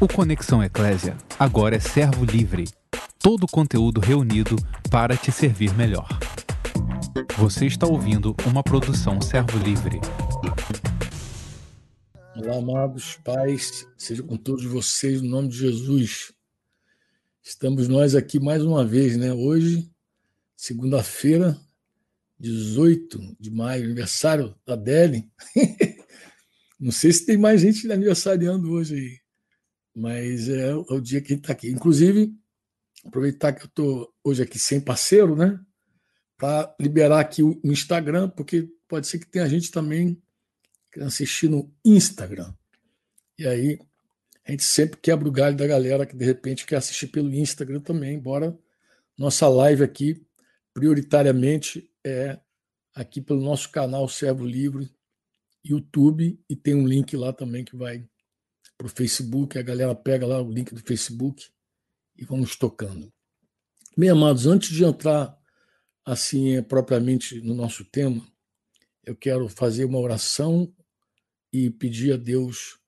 O Conexão Eclésia agora é servo livre. Todo o conteúdo reunido para te servir melhor. Você está ouvindo uma produção servo livre. Olá, amados pais, seja com todos vocês no nome de Jesus. Estamos nós aqui mais uma vez, né? Hoje, segunda-feira, 18 de maio, aniversário da Deli. Não sei se tem mais gente aniversariando hoje aí mas é, é o dia que a gente está aqui. Inclusive, aproveitar que eu estou hoje aqui sem parceiro, né? Para liberar aqui o Instagram, porque pode ser que tenha gente também assistindo no Instagram. E aí, a gente sempre quebra o galho da galera que de repente quer assistir pelo Instagram também, embora nossa live aqui, prioritariamente, é aqui pelo nosso canal Servo Livre, YouTube, e tem um link lá também que vai para o Facebook, a galera pega lá o link do Facebook e vamos tocando. Bem, amados, antes de entrar assim é, propriamente no nosso tema, eu quero fazer uma oração e pedir a Deus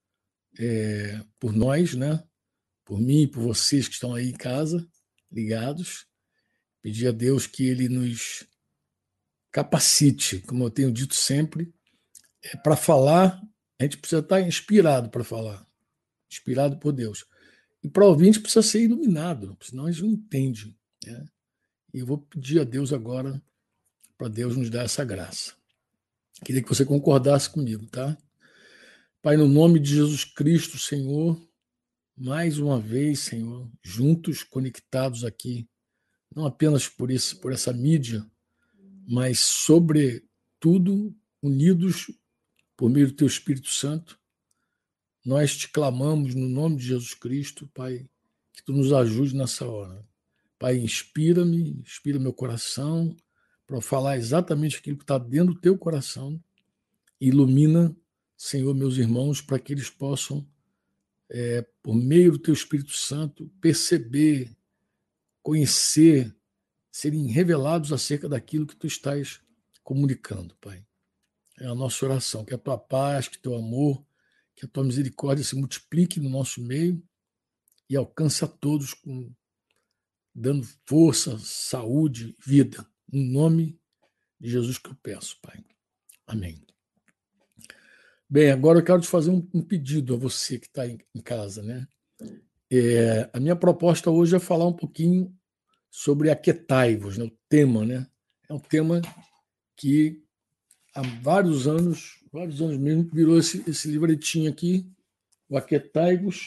é, por nós, né? Por mim por vocês que estão aí em casa, ligados. Pedir a Deus que Ele nos capacite, como eu tenho dito sempre, é, para falar, a gente precisa estar inspirado para falar inspirado por Deus. E para o ouvinte precisa ser iluminado, senão gente não entende. Né? E eu vou pedir a Deus agora para Deus nos dar essa graça. Queria que você concordasse comigo, tá? Pai, no nome de Jesus Cristo, Senhor, mais uma vez, Senhor, juntos, conectados aqui, não apenas por, esse, por essa mídia, mas, sobretudo, unidos por meio do Teu Espírito Santo, nós te clamamos no nome de Jesus Cristo, Pai, que tu nos ajude nessa hora. Pai, inspira-me, inspira meu coração para falar exatamente aquilo que está dentro do teu coração. Ilumina, Senhor, meus irmãos, para que eles possam, é, por meio do teu Espírito Santo, perceber, conhecer, serem revelados acerca daquilo que tu estás comunicando, Pai. É a nossa oração, que a tua paz, que teu amor que a tua misericórdia se multiplique no nosso meio e alcance a todos com dando força, saúde, vida. Em nome de Jesus que eu peço, Pai. Amém. Bem, agora eu quero te fazer um, um pedido a você que está em, em, casa, né? É, a minha proposta hoje é falar um pouquinho sobre aquetai-vos, né? o tema, né? É um tema que há vários anos vários anos mesmo, virou esse, esse livretinho aqui, o Aquetaigos.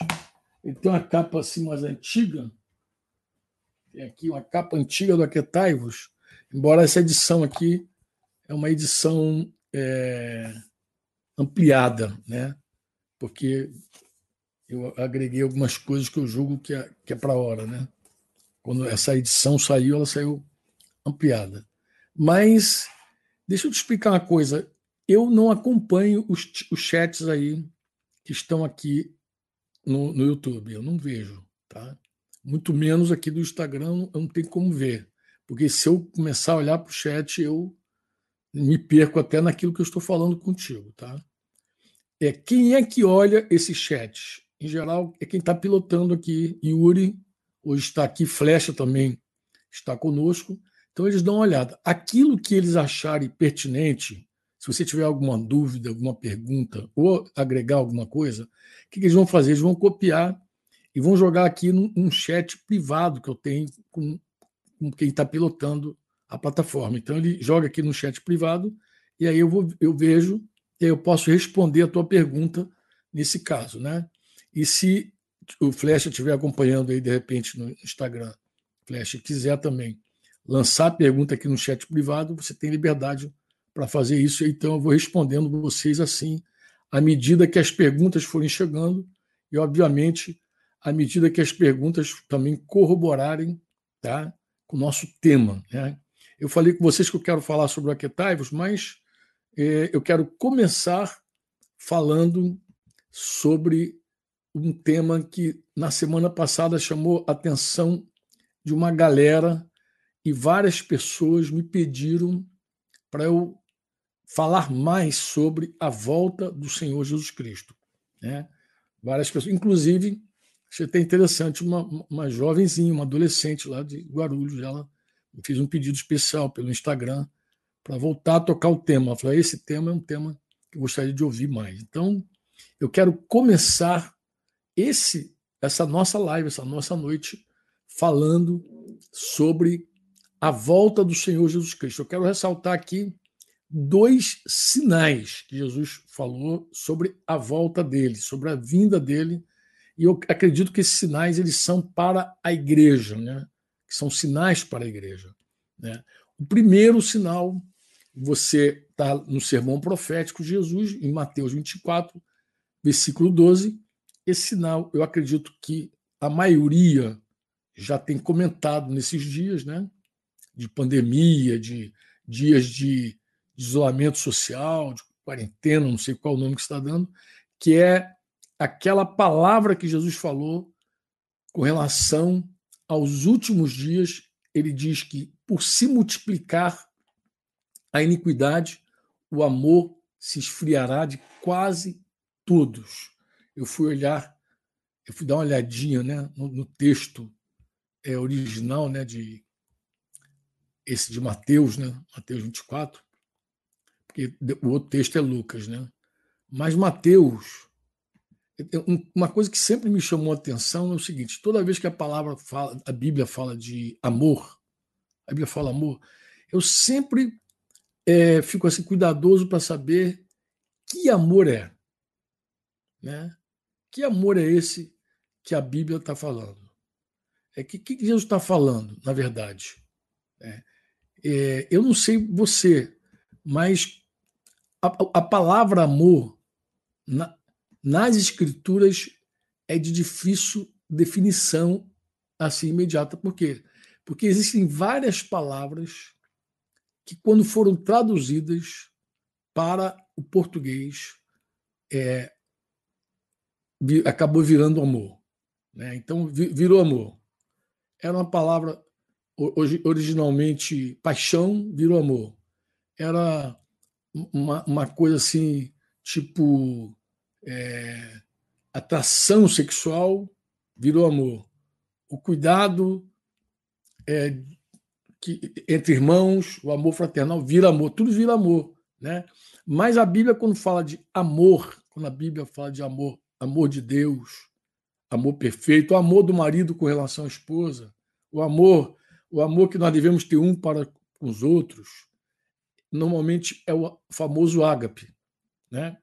Ele tem uma capa assim mais antiga. Tem aqui uma capa antiga do Aquetaigos, embora essa edição aqui é uma edição é, ampliada, né? Porque eu agreguei algumas coisas que eu julgo que é, que é para a hora, né? Quando essa edição saiu, ela saiu ampliada. Mas deixa eu te explicar uma coisa eu não acompanho os, os chats aí que estão aqui no, no YouTube. Eu não vejo, tá? Muito menos aqui do Instagram, eu não tenho como ver. Porque se eu começar a olhar para o chat, eu me perco até naquilo que eu estou falando contigo, tá? É quem é que olha esse chat? Em geral, é quem está pilotando aqui. Yuri, hoje está aqui, Flecha também está conosco. Então, eles dão uma olhada. Aquilo que eles acharem pertinente, se você tiver alguma dúvida, alguma pergunta ou agregar alguma coisa, o que, eles vão fazer? Eles vão copiar e vão jogar aqui num, num chat privado que eu tenho com, com quem está pilotando a plataforma. Então ele joga aqui no chat privado e aí eu, vou, eu vejo e aí eu posso responder a tua pergunta nesse caso, né? E se o Flecha estiver acompanhando aí de repente no Instagram, Flecha quiser também lançar a pergunta aqui no chat privado, você tem liberdade para fazer isso, então eu vou respondendo vocês assim, à medida que as perguntas forem chegando, e obviamente, à medida que as perguntas também corroborarem tá, com o nosso tema. Né? Eu falei com vocês que eu quero falar sobre o Aquetaivos, mas é, eu quero começar falando sobre um tema que na semana passada chamou a atenção de uma galera e várias pessoas me pediram para eu falar mais sobre a volta do Senhor Jesus Cristo. Né? Várias pessoas, inclusive, Achei até interessante uma, uma jovenzinha, uma adolescente lá de Guarulhos, ela fez um pedido especial pelo Instagram para voltar a tocar o tema. Ela falou: esse tema é um tema que eu gostaria de ouvir mais. Então, eu quero começar esse essa nossa live, essa nossa noite, falando sobre a volta do Senhor Jesus Cristo. Eu quero ressaltar aqui dois sinais que Jesus falou sobre a volta dele, sobre a vinda dele e eu acredito que esses sinais eles são para a igreja, né? Que são sinais para a igreja. Né? O primeiro sinal, você está no sermão profético de Jesus, em Mateus 24, versículo 12. Esse sinal, eu acredito que a maioria já tem comentado nesses dias, né? De pandemia, de dias de isolamento social, de quarentena, não sei qual o nome que está dando, que é aquela palavra que Jesus falou com relação aos últimos dias. Ele diz que, por se multiplicar a iniquidade, o amor se esfriará de quase todos. Eu fui olhar, eu fui dar uma olhadinha né, no, no texto é, original né, de esse de Mateus, né, Mateus 24, porque o outro texto é Lucas, né? Mas Mateus uma coisa que sempre me chamou a atenção é o seguinte: toda vez que a palavra fala, a Bíblia fala de amor, a Bíblia fala amor, eu sempre é, fico assim cuidadoso para saber que amor é, né? Que amor é esse que a Bíblia está falando? É que que Jesus está falando, na verdade? É, é, eu não sei você, mas a, a palavra amor na, nas escrituras é de difícil definição assim imediata. Por quê? Porque existem várias palavras que, quando foram traduzidas para o português, é, acabou virando amor. Né? Então, virou amor. Era uma palavra originalmente paixão, virou amor. Era uma, uma coisa assim, tipo é, atração sexual virou amor. O cuidado é, que, entre irmãos, o amor fraternal vira amor, tudo vira amor. Né? Mas a Bíblia, quando fala de amor, quando a Bíblia fala de amor, amor de Deus, amor perfeito, o amor do marido com relação à esposa, o amor, o amor que nós devemos ter um para com os outros, normalmente é o famoso ágape, né?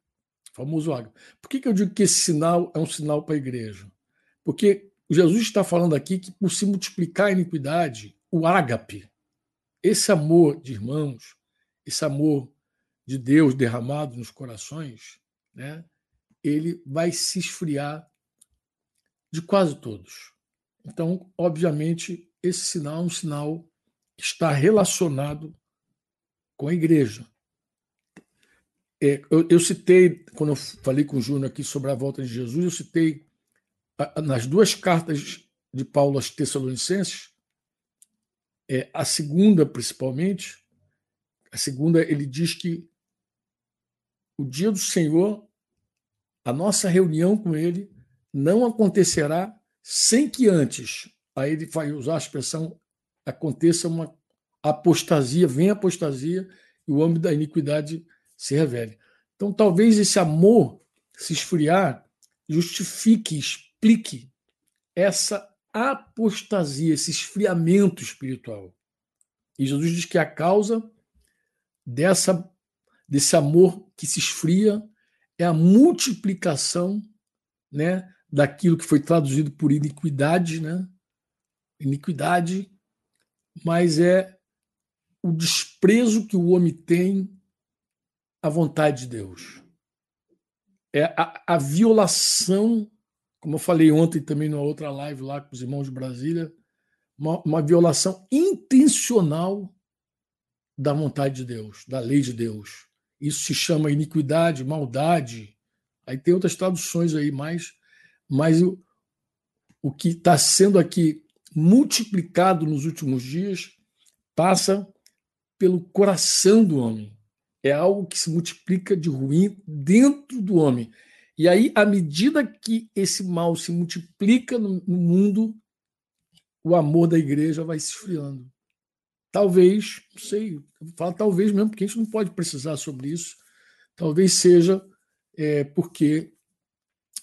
famoso ágape. Por que, que eu digo que esse sinal é um sinal para a igreja? Porque Jesus está falando aqui que, por se multiplicar a iniquidade, o ágape, esse amor de irmãos, esse amor de Deus derramado nos corações, né, ele vai se esfriar de quase todos. Então, obviamente, esse sinal é um sinal que está relacionado com a igreja. É, eu, eu, citei, quando eu falei com o Júnior aqui sobre a volta de Jesus, eu citei a, nas duas cartas de Paulo aos Tessalonicenses, é, a segunda principalmente, a segunda ele diz que o dia do Senhor, a nossa reunião com ele, não acontecerá sem que antes, aí ele vai usar a expressão, aconteça uma apostasia, venha apostasia e o homem da iniquidade se revele. Então, talvez esse amor se esfriar justifique, explique essa apostasia, esse esfriamento espiritual. E Jesus diz que a causa dessa desse amor que se esfria é a multiplicação, né, daquilo que foi traduzido por iniquidade, né? Iniquidade, mas é o desprezo que o homem tem a vontade de Deus. É a, a violação, como eu falei ontem também numa outra live lá com os irmãos de Brasília, uma, uma violação intencional da vontade de Deus, da lei de Deus. Isso se chama iniquidade, maldade. Aí tem outras traduções aí, mas, mas o, o que está sendo aqui multiplicado nos últimos dias passa pelo coração do homem é algo que se multiplica de ruim dentro do homem. E aí, à medida que esse mal se multiplica no, no mundo, o amor da igreja vai se esfriando. Talvez, não sei, falo talvez mesmo, porque a gente não pode precisar sobre isso. Talvez seja é, porque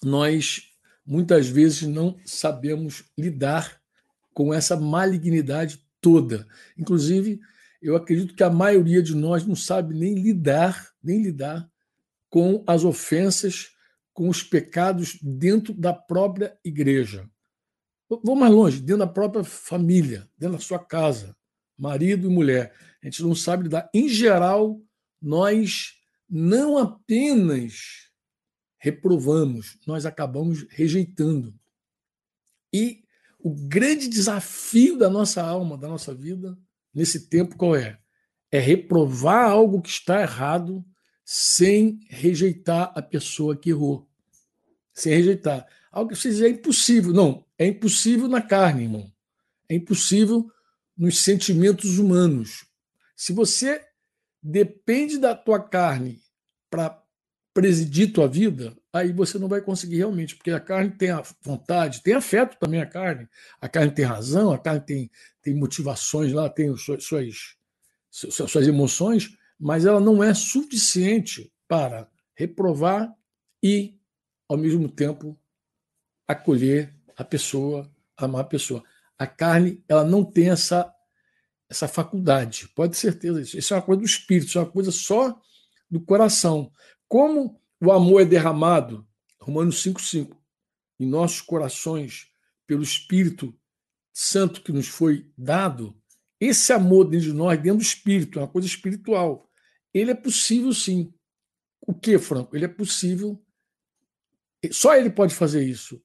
nós muitas vezes não sabemos lidar com essa malignidade toda. Inclusive, eu acredito que a maioria de nós não sabe nem lidar, nem lidar com as ofensas, com os pecados dentro da própria igreja. Vou mais longe, dentro da própria família, dentro da sua casa, marido e mulher. A gente não sabe lidar. Em geral, nós não apenas reprovamos, nós acabamos rejeitando. E o grande desafio da nossa alma, da nossa vida, nesse tempo, qual é? É reprovar algo que está errado sem rejeitar a pessoa que errou. Sem rejeitar. Algo que você diz é impossível. Não, é impossível na carne, irmão. É impossível nos sentimentos humanos. Se você depende da tua carne para presidir tua vida, aí você não vai conseguir realmente, porque a carne tem a vontade, tem afeto também a carne. A carne tem razão, a carne tem, tem motivações lá, tem suas, suas, suas emoções, mas ela não é suficiente para reprovar e, ao mesmo tempo, acolher a pessoa, amar a pessoa. A carne, ela não tem essa, essa faculdade, pode ter certeza disso. Isso é uma coisa do espírito, isso é uma coisa só do coração. Como o amor é derramado, Romanos 5,5, em nossos corações, pelo Espírito Santo que nos foi dado, esse amor dentro de nós, dentro do Espírito, é uma coisa espiritual. Ele é possível sim. O que, Franco? Ele é possível. Só ele pode fazer isso.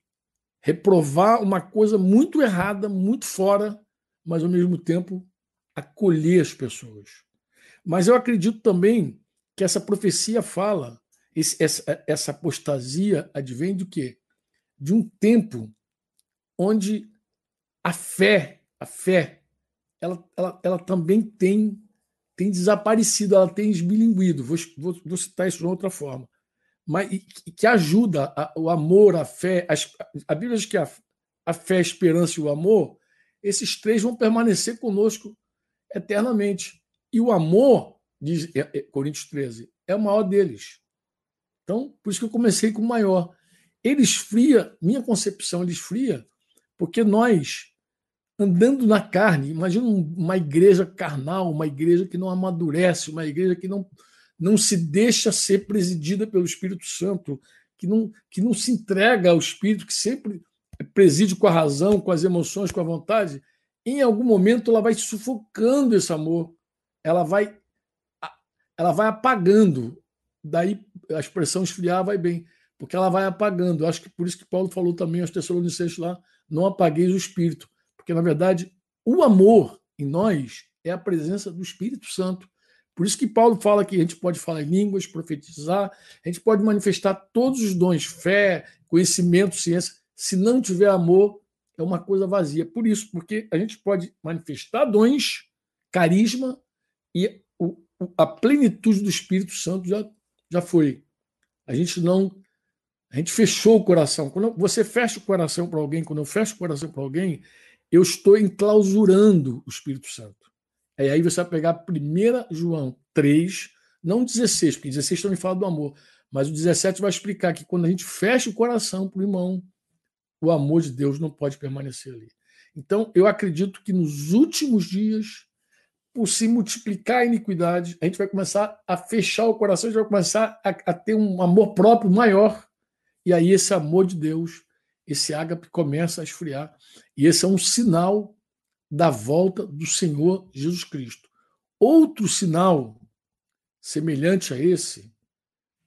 Reprovar uma coisa muito errada, muito fora, mas ao mesmo tempo acolher as pessoas. Mas eu acredito também que essa profecia fala, esse, essa, essa apostasia advém do quê? De um tempo onde a fé, a fé, ela, ela, ela também tem, tem desaparecido, ela tem esbilinguido. Vou, vou, vou citar isso de outra forma. Mas que ajuda a, o amor, a fé. As, a Bíblia diz que a, a fé, a esperança e o amor, esses três vão permanecer conosco eternamente. E o amor, diz é, é, Coríntios 13, é o maior deles. Então, por isso que eu comecei com o maior. Ele esfria, minha concepção, ele esfria, porque nós, andando na carne, imagina uma igreja carnal, uma igreja que não amadurece, uma igreja que não, não se deixa ser presidida pelo Espírito Santo, que não, que não se entrega ao Espírito, que sempre preside com a razão, com as emoções, com a vontade, em algum momento ela vai sufocando esse amor, ela vai ela vai apagando. Daí a expressão esfriar vai bem, porque ela vai apagando. Acho que por isso que Paulo falou também aos Tessalonicenses lá, não apagueis o espírito, porque na verdade o amor em nós é a presença do Espírito Santo. Por isso que Paulo fala que a gente pode falar em línguas, profetizar, a gente pode manifestar todos os dons, fé, conhecimento, ciência. Se não tiver amor, é uma coisa vazia. Por isso, porque a gente pode manifestar dons, carisma, e a plenitude do Espírito Santo já, já foi. A gente não. A gente fechou o coração. Quando você fecha o coração para alguém, quando eu fecho o coração para alguém, eu estou enclausurando o Espírito Santo. E aí você vai pegar 1 João 3, não 16, porque 16 também fala do amor, mas o 17 vai explicar que quando a gente fecha o coração para o irmão, o amor de Deus não pode permanecer ali. Então, eu acredito que nos últimos dias, por se multiplicar a iniquidade, a gente vai começar a fechar o coração, a gente vai começar a, a ter um amor próprio maior. E aí, esse amor de Deus, esse ágape começa a esfriar. E esse é um sinal da volta do Senhor Jesus Cristo. Outro sinal semelhante a esse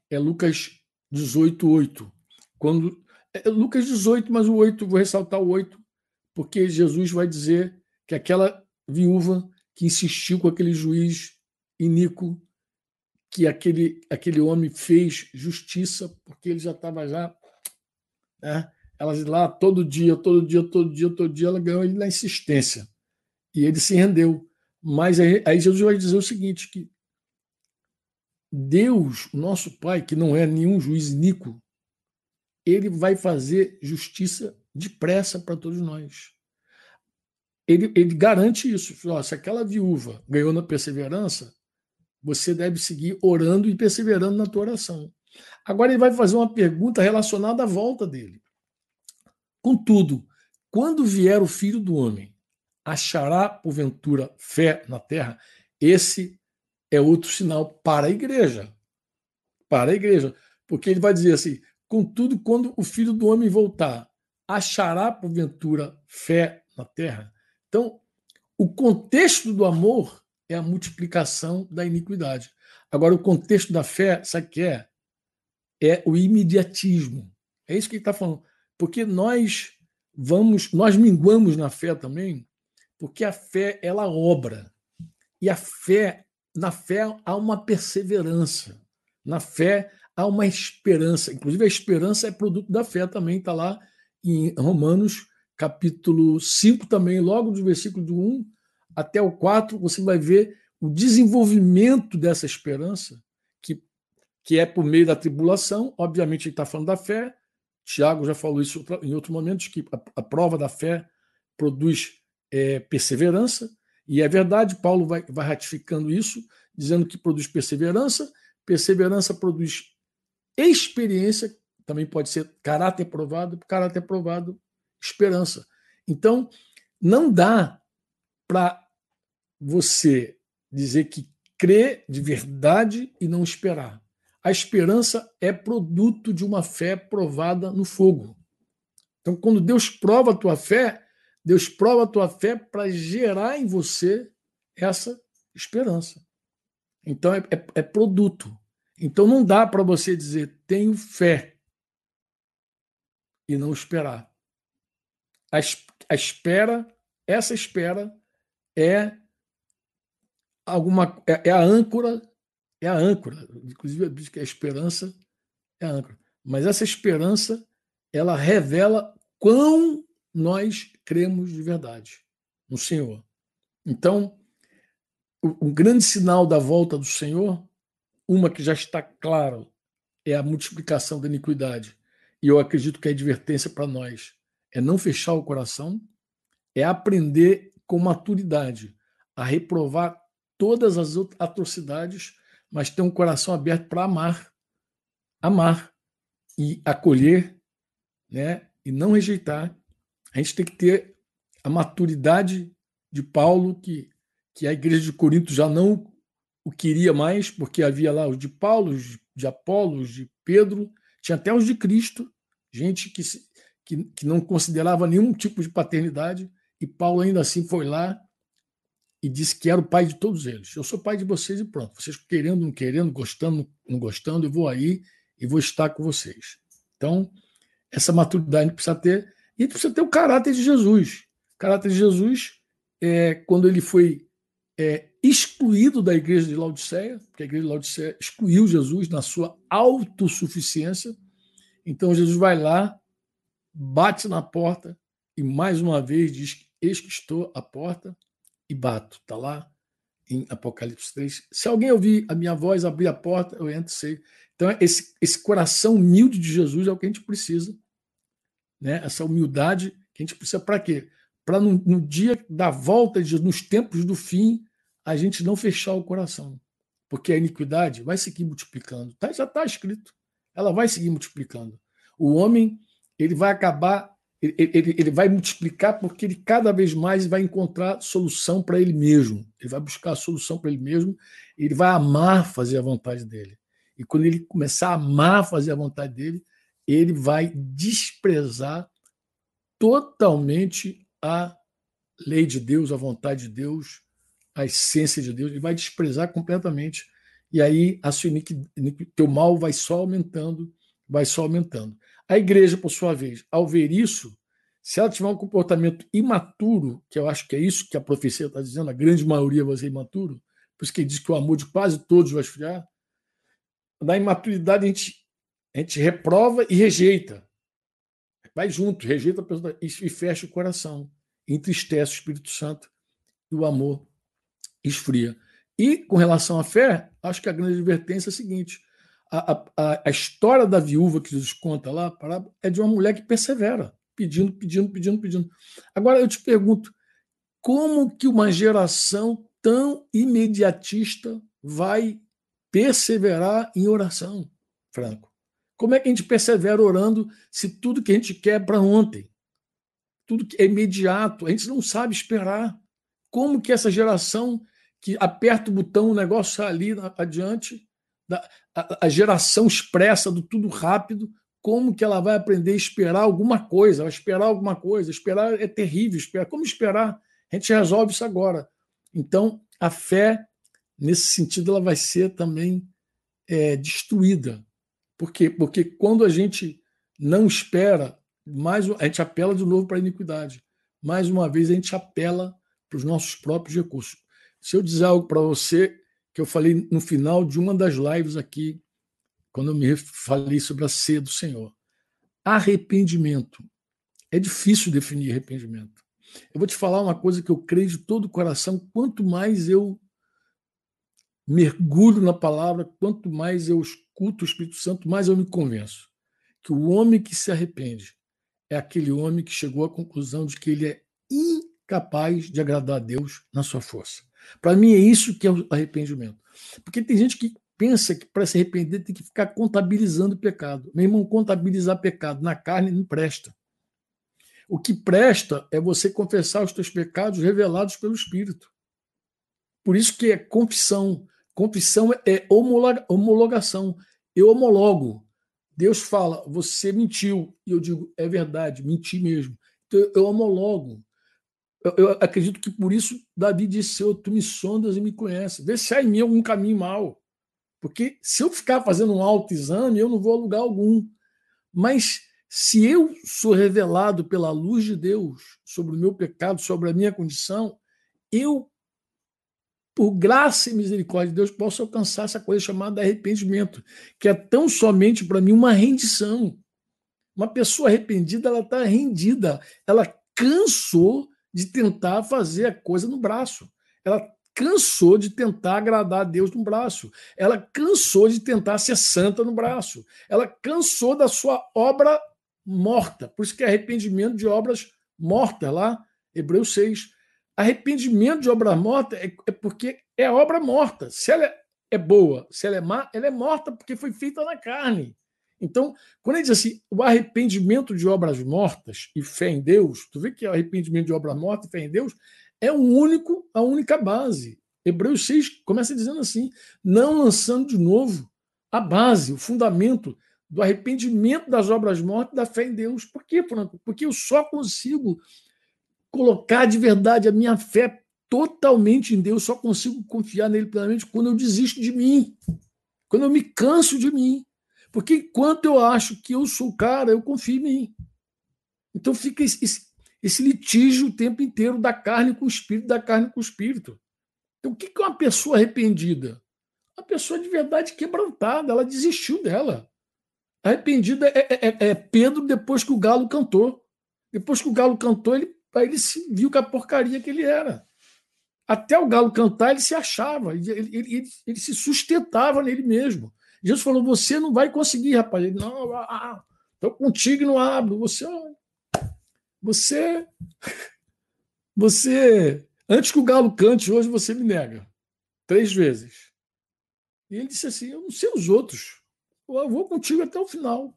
é Lucas 18, 8. Quando é Lucas 18, mas o 8, vou ressaltar o 8, porque Jesus vai dizer que aquela viúva que insistiu com aquele juiz iníquo, que aquele, aquele homem fez justiça, porque ele já estava já. Né, ela lá todo dia, todo dia, todo dia, todo dia, ela ganhou ele na insistência. E ele se rendeu. Mas aí, Jesus vai dizer o seguinte: que Deus, nosso Pai, que não é nenhum juiz iníquo, ele vai fazer justiça depressa para todos nós. Ele, ele garante isso. se aquela viúva ganhou na perseverança, você deve seguir orando e perseverando na tua oração. Agora ele vai fazer uma pergunta relacionada à volta dele. Contudo, quando vier o filho do homem, achará porventura fé na terra? Esse é outro sinal para a igreja. Para a igreja. Porque ele vai dizer assim: contudo, quando o filho do homem voltar, achará porventura fé na terra? Então, o contexto do amor é a multiplicação da iniquidade. Agora, o contexto da fé, sabe o que é? É o imediatismo. É isso que ele está falando. Porque nós vamos, nós minguamos na fé também, porque a fé ela obra. E a fé, na fé há uma perseverança. Na fé há uma esperança. Inclusive, a esperança é produto da fé também, está lá em Romanos capítulo 5 também, logo do versículo do 1 até o 4, você vai ver o desenvolvimento dessa esperança, que, que é por meio da tribulação. Obviamente, ele está falando da fé. Tiago já falou isso em outros momentos, que a, a prova da fé produz é, perseverança. E é verdade, Paulo vai, vai ratificando isso, dizendo que produz perseverança. Perseverança produz experiência, também pode ser caráter provado, caráter provado esperança. Então, não dá para você dizer que crê de verdade e não esperar. A esperança é produto de uma fé provada no fogo. Então, quando Deus prova a tua fé, Deus prova a tua fé para gerar em você essa esperança. Então, é, é, é produto. Então, não dá para você dizer tenho fé e não esperar a, a espera, essa espera é alguma é, é, a âncora, é a âncora. Inclusive diz que a esperança é a âncora. Mas essa esperança ela revela quão nós cremos de verdade no Senhor. Então, um grande sinal da volta do Senhor, uma que já está claro, é a multiplicação da iniquidade. E eu acredito que é advertência para nós é não fechar o coração, é aprender com maturidade a reprovar todas as atrocidades, mas ter um coração aberto para amar, amar e acolher, né? E não rejeitar. A gente tem que ter a maturidade de Paulo que que a igreja de Corinto já não o queria mais, porque havia lá os de Paulo, os de Apolo, os de Pedro, tinha até os de Cristo, gente que se, que, que não considerava nenhum tipo de paternidade, e Paulo ainda assim foi lá e disse que era o pai de todos eles. Eu sou pai de vocês e pronto. Vocês querendo, não querendo, gostando, não gostando, eu vou aí e vou estar com vocês. Então, essa maturidade precisa ter, e precisa ter o caráter de Jesus. O caráter de Jesus, é, quando ele foi é, excluído da igreja de Laodiceia, porque a igreja de Laodiceia excluiu Jesus na sua autossuficiência, então Jesus vai lá bate na porta e mais uma vez diz: Eis que estou à porta e bato. Está lá em Apocalipse 3. Se alguém ouvir a minha voz, abrir a porta, eu entro e sei. Então, esse, esse coração humilde de Jesus é o que a gente precisa. Né? Essa humildade que a gente precisa para quê? Para no, no, dia da volta de Jesus, nos tempos do fim, a gente não fechar o coração. Porque a iniquidade vai seguir multiplicando. Tá, já está escrito. Ela vai seguir multiplicando. O homem ele vai acabar, ele, ele, ele vai multiplicar porque ele cada vez mais vai encontrar solução para ele mesmo. Ele vai buscar a solução para ele mesmo, ele vai amar fazer a vontade dele. E quando ele começar a amar fazer a vontade dele, ele vai desprezar totalmente a lei de Deus, a vontade de Deus, a essência de Deus, ele vai desprezar completamente. E aí a sua teu mal vai só aumentando, vai só aumentando. A igreja, por sua vez, ao ver isso, se ela tiver um comportamento imaturo, que eu acho que é isso que a profecia está dizendo, a grande maioria vai ser imaturo, por isso que diz que o amor de quase todos vai esfriar, na imaturidade a gente, a gente reprova e rejeita. Vai junto, rejeita a pessoa e fecha o coração, entristece o Espírito Santo e o amor esfria. E com relação à fé, acho que a grande advertência é a seguinte: A, a, a história da viúva que Jesus conta lá é de uma mulher que persevera, pedindo, pedindo, pedindo, pedindo. Agora eu te pergunto, como que uma geração tão imediatista vai perseverar em oração, Franco? Como é que a gente persevera orando se tudo que a gente quer é para ontem? Tudo que é imediato, a gente não sabe esperar. Como que essa geração que aperta o botão, o negócio está ali adiante, a, a geração expressa do tudo rápido, como que ela vai aprender a esperar alguma coisa? Esperar alguma coisa, esperar é terrível, esperar. Como esperar? A gente resolve isso agora. Então, a fé, nesse sentido, ela vai ser também é, destruída. Por quê? Porque quando a gente não espera, mais a gente apela de novo para a iniquidade. Mais uma vez, a gente apela para os nossos próprios recursos. Se eu dizer algo para você que eu falei no final de uma das lives aqui, quando eu me falei sobre a ceia do Senhor. Arrependimento. É difícil definir arrependimento. Eu vou te falar uma coisa que eu creio de todo o coração: quanto mais eu mergulho na palavra, quanto mais eu escuto o Espírito Santo, mais eu me convenço que o homem que se arrepende é aquele homem que chegou à conclusão de que ele é incapaz de agradar a Deus na sua força. Para mim é isso que é o arrependimento. Porque tem gente que pensa que para se arrepender tem que ficar contabilizando pecado. Meu irmão, contabilizar pecado na carne não presta. O que presta é você confessar os teus pecados revelados pelo Espírito. Por isso que é confissão. Confissão é homologação. Eu homologo. Deus fala, você mentiu. E eu digo, é verdade, menti mesmo. Então eu homologo. Eu, eu acredito que por isso Davi disse: oh, Tu me sondas e me conheces. Vê se há em mim algum caminho mal. Porque se eu ficar fazendo um autoexame, eu não vou a lugar algum. Mas se eu sou revelado pela luz de Deus sobre o meu pecado, sobre a minha condição, eu por graça e misericórdia de Deus, posso alcançar essa coisa chamada arrependimento, que é tão somente para mim uma rendição. Uma pessoa arrependida, ela está rendida, ela cansou de tentar fazer a coisa no braço. Ela cansou de tentar agradar a Deus no braço. Ela cansou de tentar ser santa no braço. Ela cansou da sua obra morta. Por isso que é arrependimento de obras mortas lá, Hebreus 6. Arrependimento de obra morta é, é porque é obra morta. Se ela é boa, se ela é má, ela é morta porque foi feita na carne. Então, quando ele diz assim, o arrependimento de obras mortas e fé em Deus, tu vê que o arrependimento de obras mortas e fé em Deus é o único, a única base. Hebreus 6 começa dizendo assim: não lançando de novo a base, o fundamento do arrependimento das obras mortas da fé em Deus. Por quê, Franco? Porque eu só consigo colocar de verdade a minha fé totalmente em Deus, só consigo confiar nele plenamente quando eu desisto de mim, quando eu me canso de mim. Porque enquanto eu acho que eu sou o cara, eu confio em mim. Então fica esse, esse, litígio o tempo inteiro da carne com o espírito, da carne com o espírito. Então o que é uma pessoa arrependida? Uma pessoa de verdade quebrantada, ela desistiu dela. Arrependida é, é, é, é Pedro depois que o galo cantou. Depois que o galo cantou, ele, aí ele se viu com a porcaria que ele era. Até o galo cantar, ele se achava, ele, ele, ele, ele se sustentava nele mesmo. Jesus falou: Você não vai conseguir, rapaz. Ele, não, ah, ah, contigo e não abro. Você, você, você, antes que o galo cante, hoje você me nega. Três vezes. E ele disse assim: Eu não sei os outros. Eu vou contigo até o final.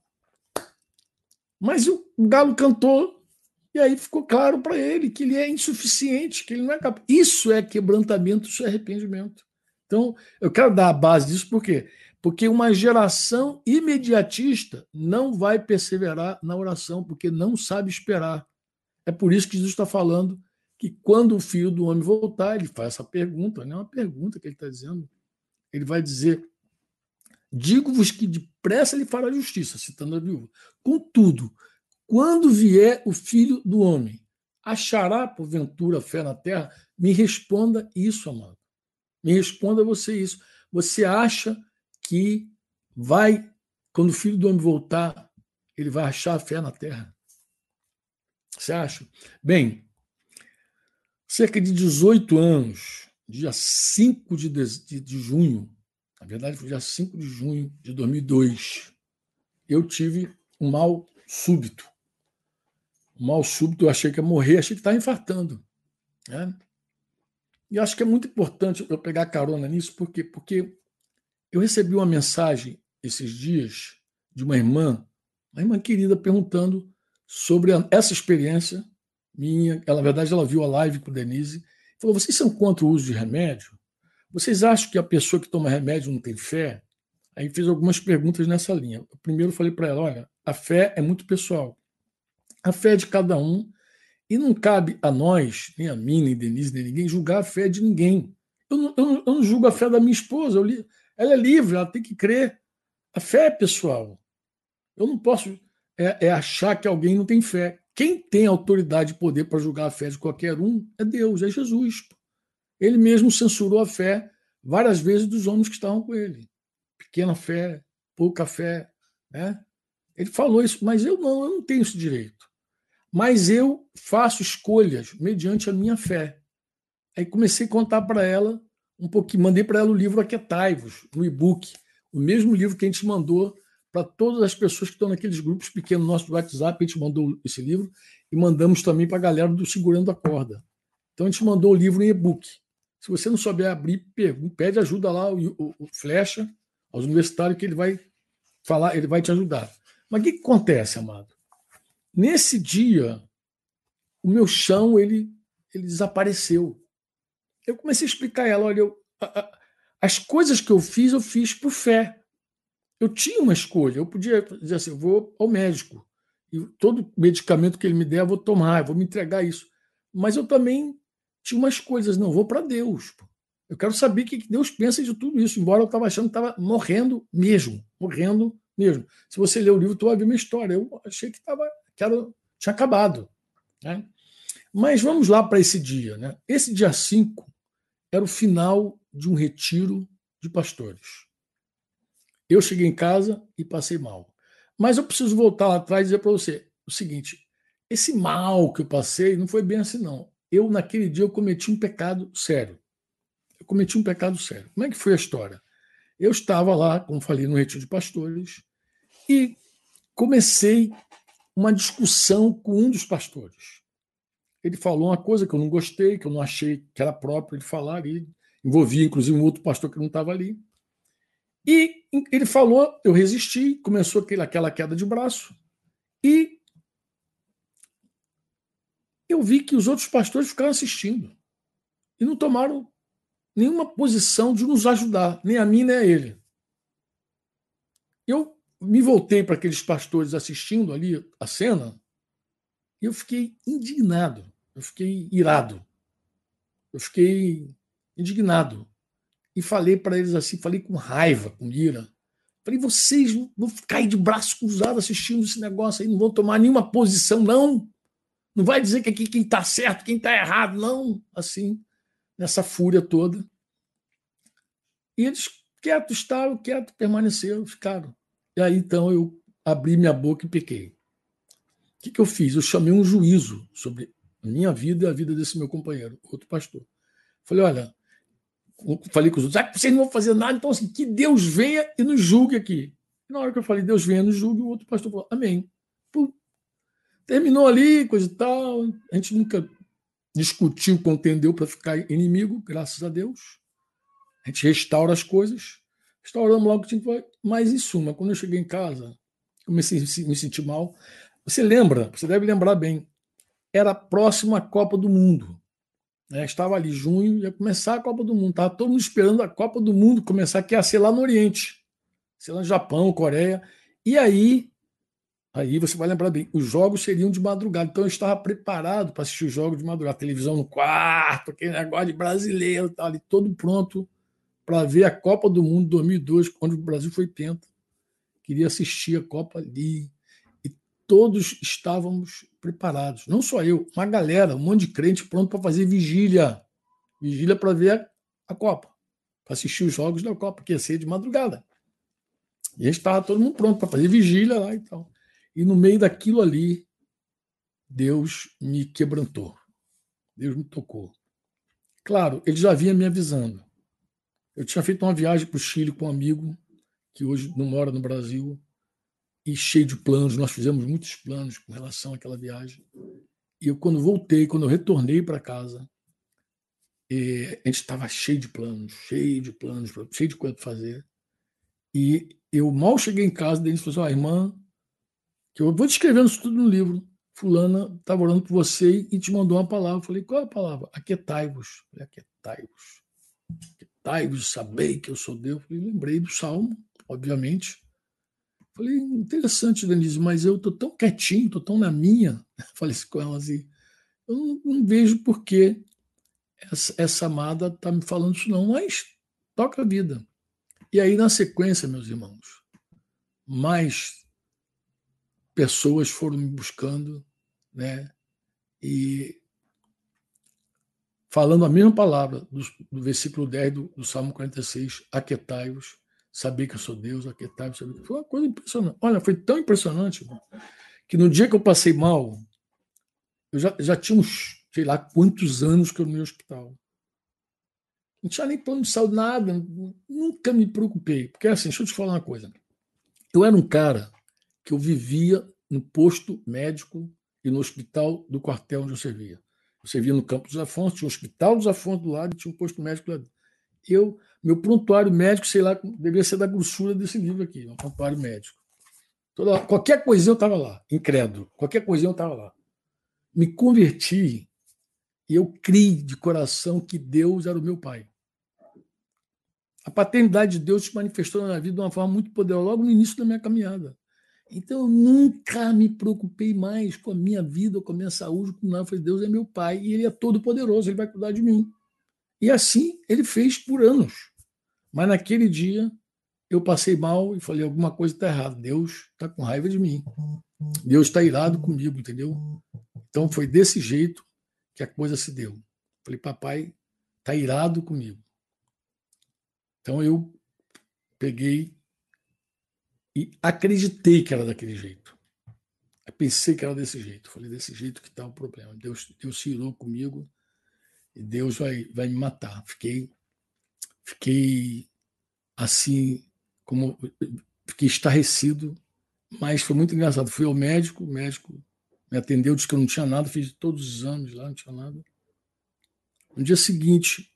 Mas o, o galo cantou, e aí ficou claro para ele que ele é insuficiente, que ele não é capaz. Isso é quebrantamento, isso é arrependimento. Então, eu quero dar a base disso, porque porque uma geração imediatista não vai perseverar na oração, porque não sabe esperar. É por isso que Jesus está falando que quando o filho do homem voltar, ele faz essa pergunta, não é uma pergunta que ele está dizendo. Ele vai dizer: Digo-vos que depressa ele fará justiça, citando a viúva. Contudo, quando vier o filho do homem, achará porventura fé na terra? Me responda isso, amado. Me responda você isso. Você acha que vai, quando o filho do homem voltar, ele vai achar a fé na terra. Você acha? Bem, cerca de 18 anos, dia 5 de, de, de junho, na verdade foi dia 5 de junho de 2002, eu tive um mal súbito. Um mal súbito, eu achei que ia morrer, achei que estava infartando. Né? E acho que é muito importante eu pegar carona nisso, por quê? Porque eu recebi uma mensagem esses dias de uma irmã, uma irmã querida, perguntando sobre essa experiência minha. Ela, na verdade, ela viu a live com Denise. Falou: vocês são contra o uso de remédio? Vocês acham que a pessoa que toma remédio não tem fé? Aí fiz algumas perguntas nessa linha. Primeiro, falei para ela: olha, a fé é muito pessoal. A fé é de cada um e não cabe a nós, nem a mim, nem Denise, nem ninguém, julgar a fé de ninguém. Eu não, eu não, eu não julgo a fé da minha esposa. Li, ela é livre, ela tem que crer. A fé é pessoal. Eu não posso é, é achar que alguém não tem fé. Quem tem autoridade e poder para julgar a fé de qualquer um é Deus, é Jesus. Ele mesmo censurou a fé várias vezes dos homens que estavam com ele. Pequena fé, pouca fé. Né? Ele falou isso, mas eu não, eu não tenho esse direito. Mas eu faço escolhas mediante a minha fé. Aí comecei a contar para ela um pouquinho, mandei para ela o livro Aquetai-vos, no e-book, o mesmo livro que a gente mandou para todas as pessoas que estão naqueles grupos pequenos nossos do WhatsApp, a gente mandou esse livro e mandamos também para a galera do Segurando a Corda. Então a gente mandou o livro em e-book. Se você não souber abrir, pede ajuda lá, o, o, o Flecha, aos universitários, que ele vai falar, ele vai te ajudar. Mas o que, que acontece, amado? Nesse dia, o meu chão ele, ele desapareceu. Eu comecei a explicar a ela: olha, eu, a, a, as coisas que eu fiz, eu fiz por fé. Eu tinha uma escolha. Eu podia dizer assim: eu vou ao médico. E todo medicamento que ele me der, eu vou tomar, eu vou me entregar isso. Mas eu também tinha umas coisas. Não, vou para Deus. Eu quero saber o que Deus pensa de tudo isso, embora eu estava achando que estava morrendo mesmo. Morrendo mesmo. Se você ler o livro, tu vai ver minha história. Eu achei que estava que era, tinha acabado. Né? Mas vamos lá para esse dia. Né? Esse dia 5 era o final de um retiro de pastores. Eu cheguei em casa e passei mal. Mas eu preciso voltar lá atrás e dizer para você o seguinte: esse mal que eu passei não foi bem assim, não. Eu, naquele dia, eu cometi um pecado sério. Eu cometi um pecado sério. Como é que foi a história? Eu estava lá, como falei, no retiro de pastores, e comecei uma discussão com um dos pastores. Ele falou uma coisa que eu não gostei, que eu não achei que era próprio ele falar, e envolvia inclusive um outro pastor que não estava ali. E ele falou, eu resisti, começou aquela, aquela queda de braço, e eu vi que os outros pastores ficaram assistindo e não tomaram nenhuma posição de nos ajudar, nem a mim, nem a ele. Eu me voltei para aqueles pastores assistindo ali a cena e eu fiquei indignado, eu fiquei irado, eu fiquei indignado. E falei para eles assim, falei com raiva, com ira. Falei, vocês vão ficar de braço cruzado assistindo esse negócio aí, não vão tomar nenhuma posição, não. Não vai dizer que aqui quem está certo, quem está errado, não. Assim, nessa fúria toda. E eles quietos estavam, quietos permaneceram, ficaram. E aí então eu abri minha boca e pequei. O que, que eu fiz? Eu chamei um juízo sobre a minha vida e a vida desse meu companheiro, outro pastor. Falei, olha, falei com os outros, ah, vocês não vão fazer nada, então assim, que Deus venha e nos julgue aqui. E na hora que eu falei, Deus venha e nos julgue, o outro pastor falou, amém. Pum. Terminou ali, coisa e tal. A gente nunca discutiu, contendeu para ficar inimigo, graças a Deus. A gente restaura as coisas. Restauramos logo que tinha que Mas, em suma, quando eu cheguei em casa, comecei a me sentir mal. Você lembra, você deve lembrar bem, era próximo à Copa do Mundo. Né? Estava ali junho, ia começar a Copa do Mundo. Estava todo mundo esperando a Copa do Mundo começar, que ia ser lá no Oriente. Ser lá no Japão, Coreia. E aí, aí você vai lembrar bem, os jogos seriam de madrugada. Então eu estava preparado para assistir os jogos de madrugada. Televisão no quarto, aquele negócio de brasileiro, tá ali todo pronto para ver a Copa do Mundo 2002, quando o Brasil foi penta. Queria assistir a Copa ali. E todos estávamos preparados. Não só eu, uma galera, um monte de crente pronto para fazer vigília. Vigília para ver a Copa. Para assistir os jogos da Copa, que ia ser de madrugada. E a gente estava todo mundo pronto para fazer vigília lá e tal. E no meio daquilo ali, Deus me quebrantou. Deus me tocou. Claro, ele já vinha me avisando. Eu tinha feito uma viagem para o Chile com um amigo que hoje não mora no Brasil e cheio de planos. Nós fizemos muitos planos com relação àquela viagem. E eu, quando voltei, quando eu retornei para casa, eh, a gente estava cheio de planos, cheio de planos, cheio de coisa para fazer. E eu mal cheguei em casa, Denis falou assim: ah, irmã, que eu vou descrevendo isso tudo no livro. Fulana estava orando por você e te mandou uma palavra. Eu falei, qual é a palavra? Aquietai-vos. Aquietai-vos. Aquietai-vos, sabei que eu sou Deus. Eu falei, lembrei do Salmo, obviamente. Falei, interessante, Denise, mas eu estou tão quietinho, estou tão na minha. Falei com ela assim. Eu não, não vejo por que essa, essa amada está me falando isso, não, mas toca a vida. E aí, na sequência, meus irmãos, mais pessoas foram me buscando, né? E falando a mesma palavra do, do versículo 10 do, do Salmo 46, aquetai-vos saber que eu sou Deus, aquietar, saber. Foi uma coisa impressionante. Olha, foi tão impressionante que no dia que eu passei mal, eu já, já tinha uns, sei lá, quantos anos que eu no hospital. Não tinha nem plano de saúde, nada. Nunca me preocupei. Porque assim, deixa eu te falar uma coisa. Eu era um cara que eu vivia no posto médico e no hospital do quartel onde eu servia. Eu servia no Campo dos Afonso, tinha o Hospital dos Afonso do lado e tinha um posto médico lá. Eu meu prontuário médico, sei lá, deveria ser da grossura desse livro aqui, um prontuário médico. Toda, qualquer coisinha eu estava lá, incrédulo. Qualquer coisinha eu estava lá. Me converti e eu criei de coração que Deus era o meu pai. A paternidade de Deus se manifestou na minha vida de uma forma muito poderosa logo no início da minha caminhada. Então eu nunca me preocupei mais com a minha vida, com a minha saúde, com nada. Eu falei, Deus é meu pai e ele é todo poderoso, ele vai cuidar de mim. E assim ele fez por anos. Mas naquele dia eu passei mal e falei: alguma coisa está errada. Deus está com raiva de mim. Deus está irado comigo, entendeu? Então foi desse jeito que a coisa se deu. Falei: papai está irado comigo. Então eu peguei e acreditei que era daquele jeito. Eu pensei que era desse jeito. Falei: desse jeito que está o problema. Deus, Deus se irou comigo Deus vai, vai me matar. Fiquei, fiquei assim, como fiquei estarrecido, mas foi muito engraçado. Fui ao médico, o médico me atendeu, disse que eu não tinha nada, fiz todos os exames lá, não tinha nada. No dia seguinte,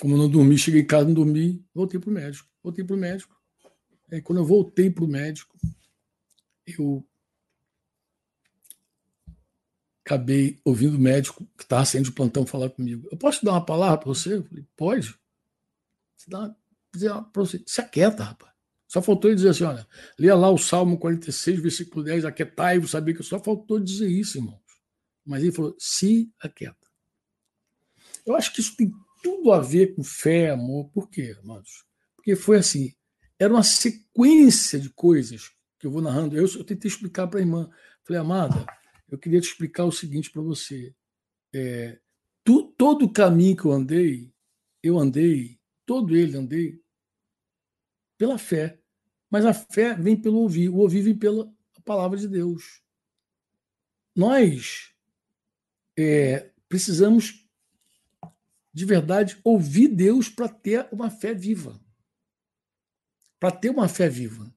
como eu não dormi, cheguei em casa, não dormi, voltei para o médico. Voltei para o médico. Aí, quando eu voltei para o médico, eu acabei ouvindo o médico que estava saindo de plantão falar comigo. Eu posso dar uma palavra para você? Eu falei, pode. Você dá uma, você. Se aquieta, rapaz. Só faltou ele dizer assim: olha, leia lá o Salmo 46, versículo 10, aquietai, vos sabia que só faltou dizer isso, irmãos. Mas ele falou: se aquieta. Eu acho que isso tem tudo a ver com fé, amor. Por quê, irmãos? Porque foi assim: era uma sequência de coisas que eu vou narrando. Eu, eu tentei explicar para a irmã. Falei, amada, eu queria te explicar o seguinte para você. É, tu, todo o caminho que eu andei, eu andei, todo ele andei, pela fé. Mas a fé vem pelo ouvir, o ouvir vem pela palavra de Deus. Nós é, precisamos, de verdade, ouvir Deus para ter uma fé viva. Para ter uma fé viva.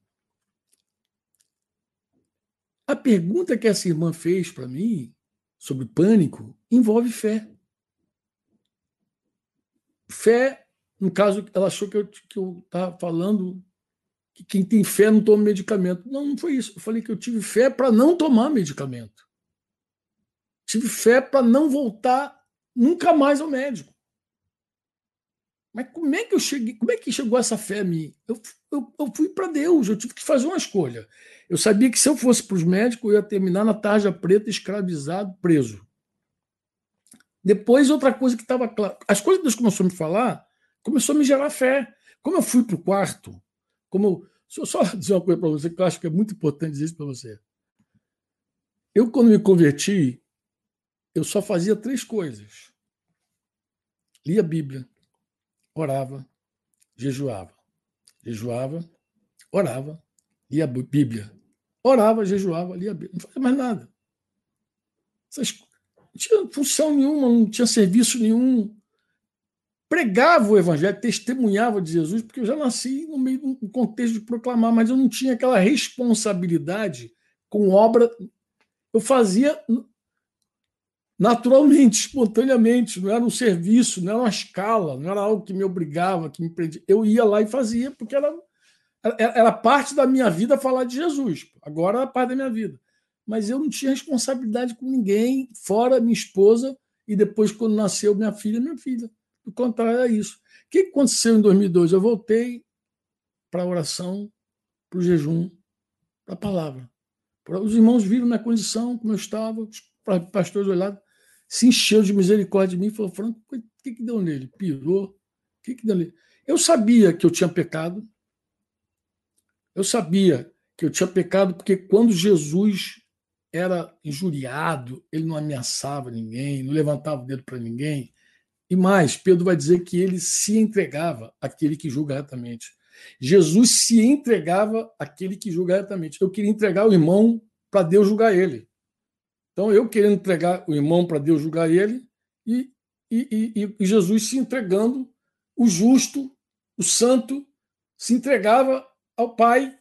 A pergunta que essa irmã fez para mim sobre pânico envolve fé. Fé, no caso, ela achou que eu estava falando que quem tem fé não toma medicamento. Não, não foi isso. Eu falei que eu tive fé para não tomar medicamento. Tive fé para não voltar nunca mais ao médico. Mas como é que eu cheguei? Como é que chegou essa fé a mim? Eu, eu, eu fui para Deus, eu tive que fazer uma escolha. Eu sabia que se eu fosse para os médicos, eu ia terminar na tarja preta, escravizado, preso. Depois, outra coisa que estava clara. As coisas que Deus começou a me falar, começou a me gerar fé. Como eu fui para o quarto, como eu. Só dizer uma coisa para você que eu acho que é muito importante dizer isso para você. Eu, quando me converti, eu só fazia três coisas: lia a Bíblia, orava, jejuava. Jejuava, orava, lia a Bíblia. Orava, jejuava, lia a Bíblia. Não fazia mais nada. Não tinha função nenhuma, não tinha serviço nenhum. pregava o evangelho, testemunhava de Jesus, porque eu já nasci no meio de um contexto de proclamar, mas eu não tinha aquela responsabilidade com obra. Eu fazia naturalmente, espontaneamente, não era um serviço, não era uma escala, não era algo que me obrigava, que me prendia. Eu ia lá e fazia, porque era, era parte da minha vida falar de Jesus. Agora era parte da minha vida. Mas eu não tinha responsabilidade com ninguém, fora minha esposa, e depois, quando nasceu minha filha, minha filha. Do contrário, é isso. O que aconteceu em 2002? Eu voltei para a oração, para o jejum, para a palavra. Os irmãos viram minha condição, como eu estava, os pastores olharam, se encheu de misericórdia de mim e falou: Franco, o que, que deu nele? Pirou? O que, que deu nele? Eu sabia que eu tinha pecado. Eu sabia que eu tinha pecado porque quando Jesus era injuriado, ele não ameaçava ninguém, não levantava o dedo para ninguém. E mais, Pedro vai dizer que ele se entregava àquele que julga retamente. Jesus se entregava àquele que julga retamente. Eu queria entregar o irmão para Deus julgar ele. Então, eu querendo entregar o irmão para Deus julgar ele, e, e, e, e, Jesus se entregando, o justo, o santo, se entregava ao Pai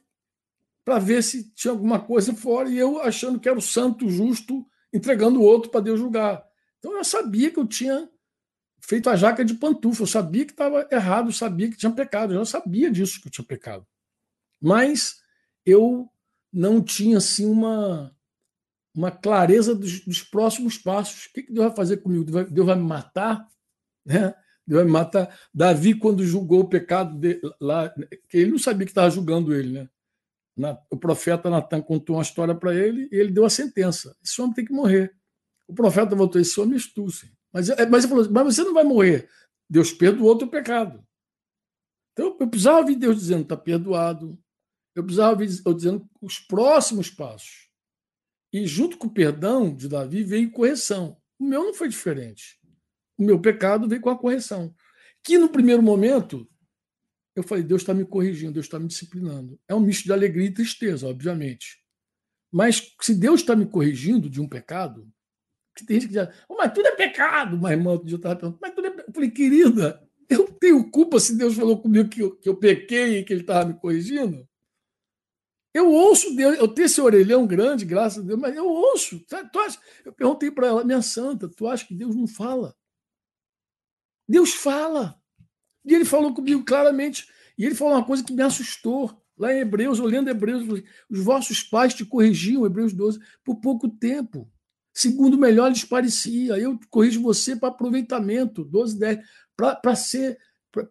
para ver se tinha alguma coisa fora, e eu achando que era o santo, justo, entregando o outro para Deus julgar. Então, eu sabia que eu tinha feito a jaca de pantufa, eu sabia que estava errado, eu sabia que tinha pecado, eu já sabia disso que eu tinha pecado. Mas eu não tinha assim uma uma clareza dos, dos, próximos passos. O que, que Deus vai fazer comigo? Deus vai, Deus vai me matar? Né? Deus vai me matar. Davi, quando julgou o pecado de, lá, ele não sabia que estava julgando ele, né? Na, o profeta Natan contou uma história para ele e ele deu a sentença: esse homem tem que morrer. O profeta voltou: esse homem é estúcio. Mas, é, mas ele falou: mas você não vai morrer. Deus perdoou o teu pecado. Então eu precisava ouvir Deus dizendo: está perdoado. Eu precisava ouvir Deus dizendo os próximos passos. E junto com o perdão de Davi veio correção. O meu não foi diferente. O meu pecado veio com a correção. Que no primeiro momento eu falei, Deus está me corrigindo, Deus está me disciplinando. É um misto de alegria e tristeza, obviamente. Mas se Deus está me corrigindo de um pecado, que tem gente que diz, oh, mas tudo é pecado, mas irmã, eu estava perguntando, mas tudo é Eu falei, querida, eu tenho culpa se Deus falou comigo que eu, que eu pequei e que ele estava me corrigindo? Eu ouço Deus, eu tenho esse orelhão grande, graças a Deus, mas eu ouço. Tu acha, eu perguntei para ela, minha santa, tu acha que Deus não fala? Deus fala. E ele falou comigo claramente. E ele falou uma coisa que me assustou. Lá em Hebreus, olhando Hebreus, os vossos pais te corrigiam, Hebreus 12, por pouco tempo. Segundo melhor lhes parecia. Eu corrijo você para aproveitamento, 12, 10, para ser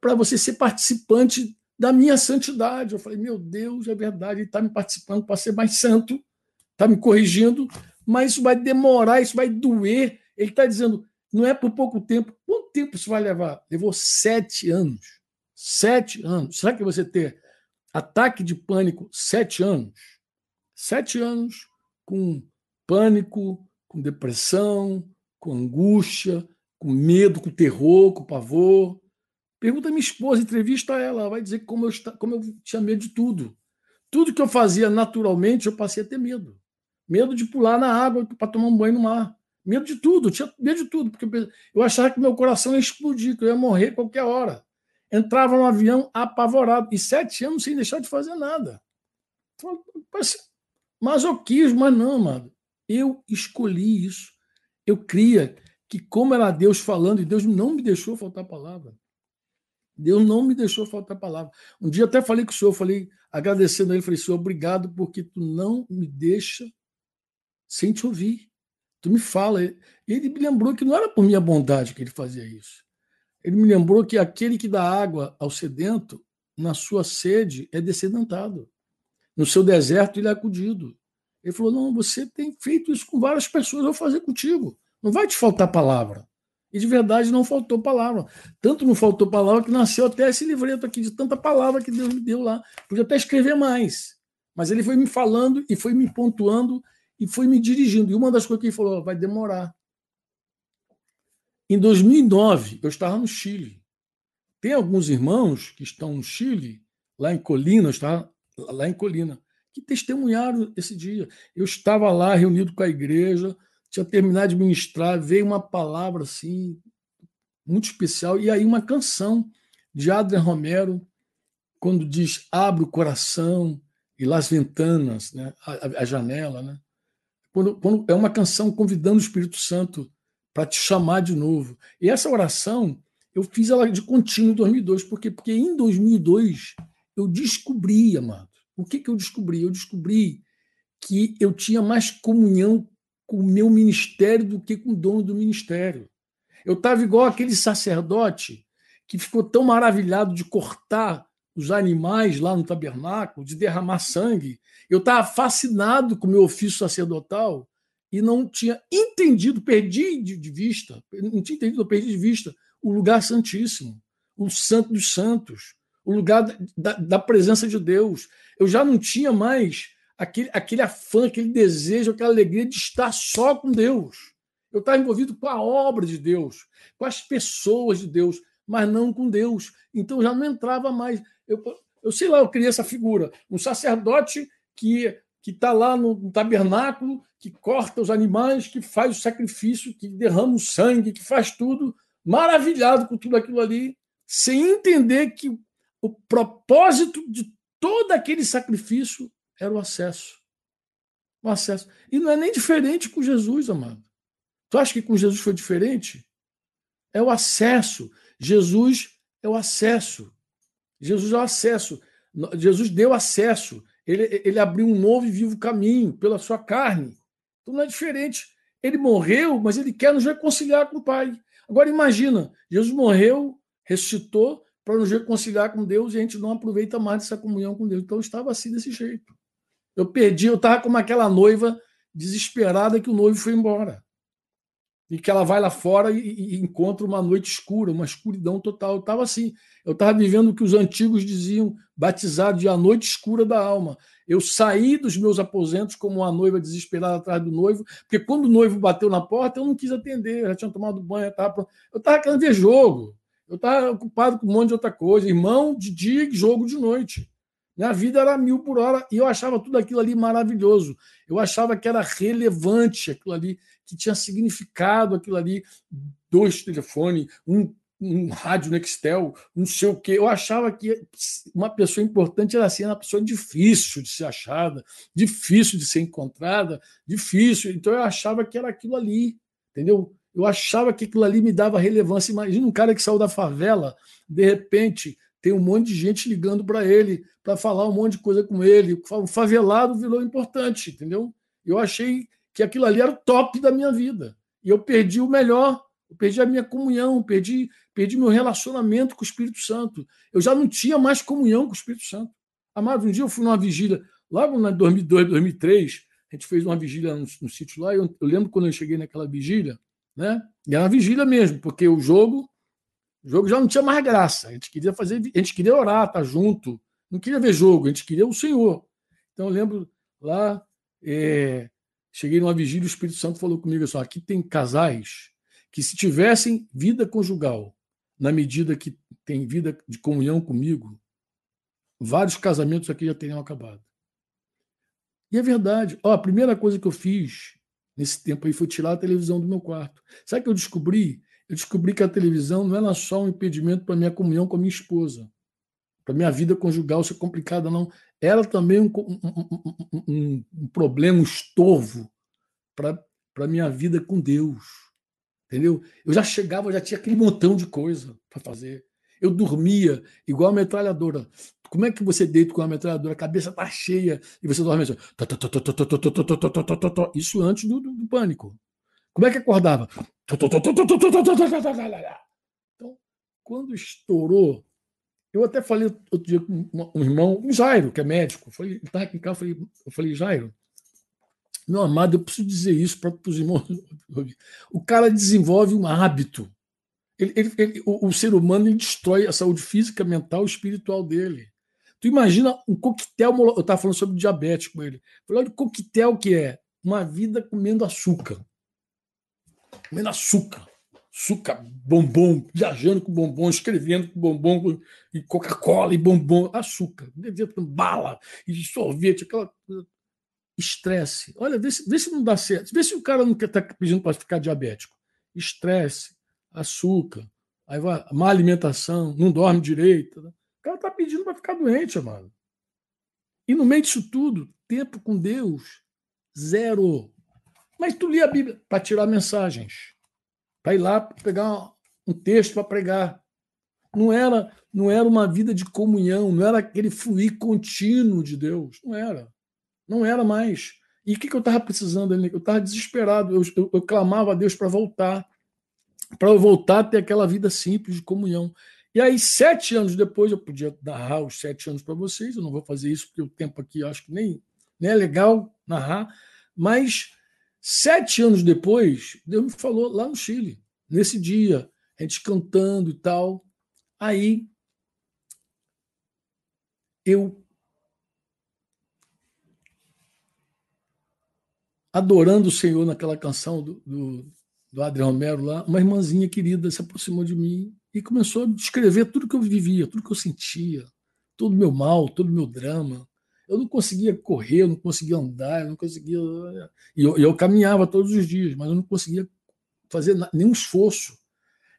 para você ser participante da minha santidade. Eu falei, meu Deus, é verdade, ele está me participando para ser mais santo, está me corrigindo, mas isso vai demorar, isso vai doer. Ele está dizendo, não é por pouco tempo. Quanto tempo isso vai levar? Levou sete anos. Sete anos. Será que você ter ataque de pânico sete anos? Sete anos com pânico, com depressão, com angústia, com medo, com terror, com pavor. Pergunta a minha esposa, entrevista ela, ela vai dizer como eu, como eu tinha medo de tudo. Tudo que eu fazia naturalmente, eu passei a ter medo. Medo de pular na água para tomar um banho no mar. Medo de tudo, eu tinha medo de tudo, porque eu achava que meu coração ia explodir, que eu ia morrer qualquer hora. Entrava no avião apavorado, e sete anos sem deixar de fazer nada. Masoquismo, mas não, mano. Eu escolhi isso. Eu cria que, como era Deus falando, e Deus não me deixou faltar palavra. Deus não me deixou faltar palavra. Um dia até falei com o senhor, falei, agradecendo a ele, falei, senhor, obrigado porque tu não me deixa sem te ouvir. Tu me fala. Ele me lembrou que não era por minha bondade que ele fazia isso. Ele me lembrou que aquele que dá água ao sedento, na sua sede, é descedentado. No seu deserto, ele é acudido. Ele falou: Não, você tem feito isso com várias pessoas, eu vou fazer contigo. Não vai te faltar palavra. E de verdade não faltou palavra. Tanto não faltou palavra que nasceu até esse livreto aqui, de tanta palavra que Deus me deu lá. Podia até escrever mais. Mas ele foi me falando e foi me pontuando e foi me dirigindo. E uma das coisas que ele falou: vai demorar. Em 2009, eu estava no Chile. Tem alguns irmãos que estão no Chile, lá em Colina, estava lá em Colina, que testemunharam esse dia. Eu estava lá reunido com a igreja, tinha terminado de ministrar, veio uma palavra assim, muito especial. E aí uma canção de Adrian Romero, quando diz abre o coração e las ventanas, né? a, a janela. Né? Quando, quando é uma canção convidando o Espírito Santo para te chamar de novo. E essa oração eu fiz ela de contínuo em 2002, porque, porque em 2002 eu descobri, amado. O que, que eu descobri? Eu descobri que eu tinha mais comunhão com o meu ministério do que com o dono do ministério. Eu estava igual aquele sacerdote que ficou tão maravilhado de cortar os animais lá no tabernáculo, de derramar sangue. Eu estava fascinado com o meu ofício sacerdotal e não tinha entendido, perdi de vista, não tinha entendido, perdi de vista o lugar santíssimo, o santo dos santos, o lugar da, da presença de Deus. Eu já não tinha mais aquele, aquele afã, aquele desejo, aquela alegria de estar só com Deus. Eu estava envolvido com a obra de Deus, com as pessoas de Deus, mas não com Deus. Então já não entrava mais. Eu, eu sei lá, eu criei essa figura, um sacerdote que que está lá no tabernáculo, que corta os animais, que faz o sacrifício, que derrama o sangue, que faz tudo, maravilhado com tudo aquilo ali, sem entender que o propósito de todo aquele sacrifício era o acesso. O acesso. E não é nem diferente com Jesus, amado. Tu acha que com Jesus foi diferente? É o acesso. Jesus é o acesso. Jesus é o acesso. Jesus deu acesso. Ele, ele abriu um novo e vivo caminho pela sua carne. Então não é diferente. Ele morreu, mas ele quer nos reconciliar com o Pai. Agora imagina, Jesus morreu, ressuscitou para nos reconciliar com Deus e a gente não aproveita mais essa comunhão com Deus. Então estava assim desse jeito. Eu perdi, eu estava como aquela noiva desesperada que o noivo foi embora. E que ela vai lá fora e, e encontra uma noite escura, uma escuridão total. Eu estava assim. Eu estava vivendo o que os antigos diziam, batizado de a noite escura da alma. Eu saí dos meus aposentos como uma noiva desesperada atrás do noivo, porque quando o noivo bateu na porta, eu não quis atender, eu já tinha tomado banho, eu estava eu estava querendo ver jogo, eu estava ocupado com um monte de outra coisa, irmão de dia e jogo de noite. Minha vida era mil por hora e eu achava tudo aquilo ali maravilhoso. Eu achava que era relevante aquilo ali, que tinha significado aquilo ali. Dois telefones, um um rádio Nextel, não sei o quê. Eu achava que uma pessoa importante era assim, uma pessoa difícil de ser achada, difícil de ser encontrada, difícil. Então eu achava que era aquilo ali, entendeu? Eu achava que aquilo ali me dava relevância. Imagina um cara que saiu da favela, de repente tem um monte de gente ligando para ele, para falar um monte de coisa com ele. O favelado virou importante, entendeu? Eu achei que aquilo ali era o top da minha vida. E eu perdi o melhor eu perdi a minha comunhão, perdi, perdi meu relacionamento com o Espírito Santo. Eu já não tinha mais comunhão com o Espírito Santo. Amado, um dia eu fui numa vigília, logo em 2002, 2003, a gente fez uma vigília no, no sítio lá, eu, eu, lembro quando eu cheguei naquela vigília, né? E era uma vigília mesmo, porque o jogo, o jogo já não tinha mais graça. A gente queria fazer, a gente queria orar, estar tá junto, não queria ver jogo, a gente queria o Senhor. Então eu lembro lá, é, cheguei numa vigília, o Espírito Santo falou comigo assim: aqui tem casais que se tivessem vida conjugal, na medida que tem vida de comunhão comigo, vários casamentos aqui já teriam acabado. E é verdade. Ó, a primeira coisa que eu fiz nesse tempo aí foi tirar a televisão do meu quarto. Sabe que eu descobri? Eu descobri que a televisão não era só um impedimento para minha comunhão com a minha esposa, para minha vida conjugal ser complicada, não. Era também um, um, um, um problema, um estorvo para a minha vida com Deus. Entendeu? Eu já chegava, já tinha aquele montão de coisa para fazer. Eu dormia igual a metralhadora. Como é que você deita com a metralhadora? A cabeça tá cheia e você dorme assim. Isso antes do, do, do pânico. Como é que acordava? Então, quando estourou, eu até falei outro dia com um irmão, um Jairo, que é médico. Eu falei, ele estava aqui em casa, eu falei, eu falei, Jairo, meu amado, eu preciso dizer isso para os irmãos. O cara desenvolve um hábito. Ele, ele, ele, o, o, ser humano destrói a saúde física, mental e espiritual dele. Tu imagina um coquetel. Eu estava falando sobre diabetes com ele. Falei, olha o coquetel que é. Uma vida comendo açúcar. Comendo açúcar. Açúcar, bombom, viajando com bombom, escrevendo com bombom, e Coca-Cola e bombom, açúcar, bala e sorvete, aquela Estresse. Olha, vê se, vê se não dá certo. Vê se o cara não está pedindo para ficar diabético. Estresse, açúcar, aí vai, má alimentação, não dorme direito. Né? O cara está pedindo para ficar doente, amado. E no meio disso tudo, tempo com Deus, zero. Mas tu lia a Bíblia para tirar mensagens, para ir lá pegar um texto para pregar. Não era, não era uma vida de comunhão, não era aquele fluir contínuo de Deus. Não era. Não era mais. E o que, que eu estava precisando ali? Eu estava desesperado. Eu, eu, eu, clamava a Deus para voltar, para eu voltar a ter aquela vida simples de comunhão. E aí, sete anos depois, eu podia narrar os sete anos para vocês. Eu não vou fazer isso porque o tempo aqui acho que nem, nem é legal narrar. Mas sete anos depois, Deus me falou lá no Chile, nesse dia, a gente cantando e tal. Aí eu adorando o Senhor naquela canção do, do, do Adriano Romero lá, uma irmãzinha querida se aproximou de mim e começou a descrever tudo que eu vivia, tudo que eu sentia, todo o meu mal, todo o meu drama. Eu não conseguia correr, eu não conseguia andar, eu não conseguia. E eu, eu caminhava todos os dias, mas eu não conseguia fazer nenhum esforço.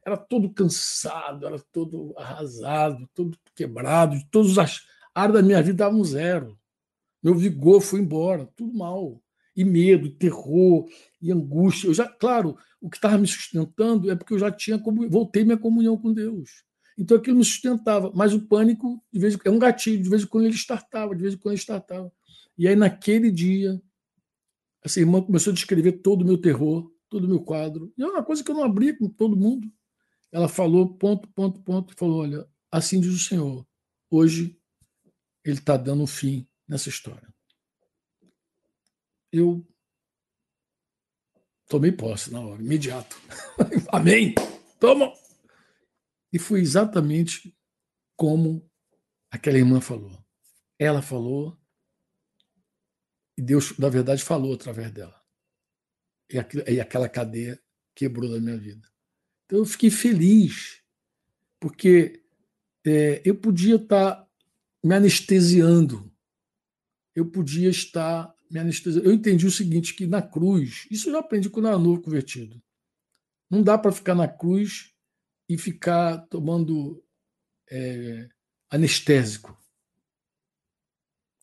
Era todo cansado, era todo arrasado, todo quebrado, todas as áreas da minha vida davam zero. Meu vigor foi embora, tudo mal e medo, e terror, e angústia. Eu já, claro, o que estava me sustentando é porque eu já tinha voltei minha comunhão com Deus. Então aquilo me sustentava, mas o pânico de vez é um gatilho, de vez em quando ele startava, de vez em quando ele startava. E aí naquele dia essa irmã começou a descrever todo o meu terror, todo o meu quadro. E é uma coisa que eu não abria com todo mundo. Ela falou ponto, ponto, ponto, e falou: olha, assim diz o Senhor, hoje ele está dando um fim nessa história eu tomei posse na hora, imediato. Amém! Toma! E foi exatamente como aquela irmã falou. Ela falou e Deus, na verdade, falou através dela. E, aquilo, e aquela cadeia quebrou da minha vida. Então eu fiquei feliz, porque é, eu podia estar me anestesiando, eu podia estar me anestesia. Eu entendi o seguinte, que na cruz, isso eu já aprendi quando eu era novo convertido. Não dá para ficar na cruz e ficar tomando é, anestésico.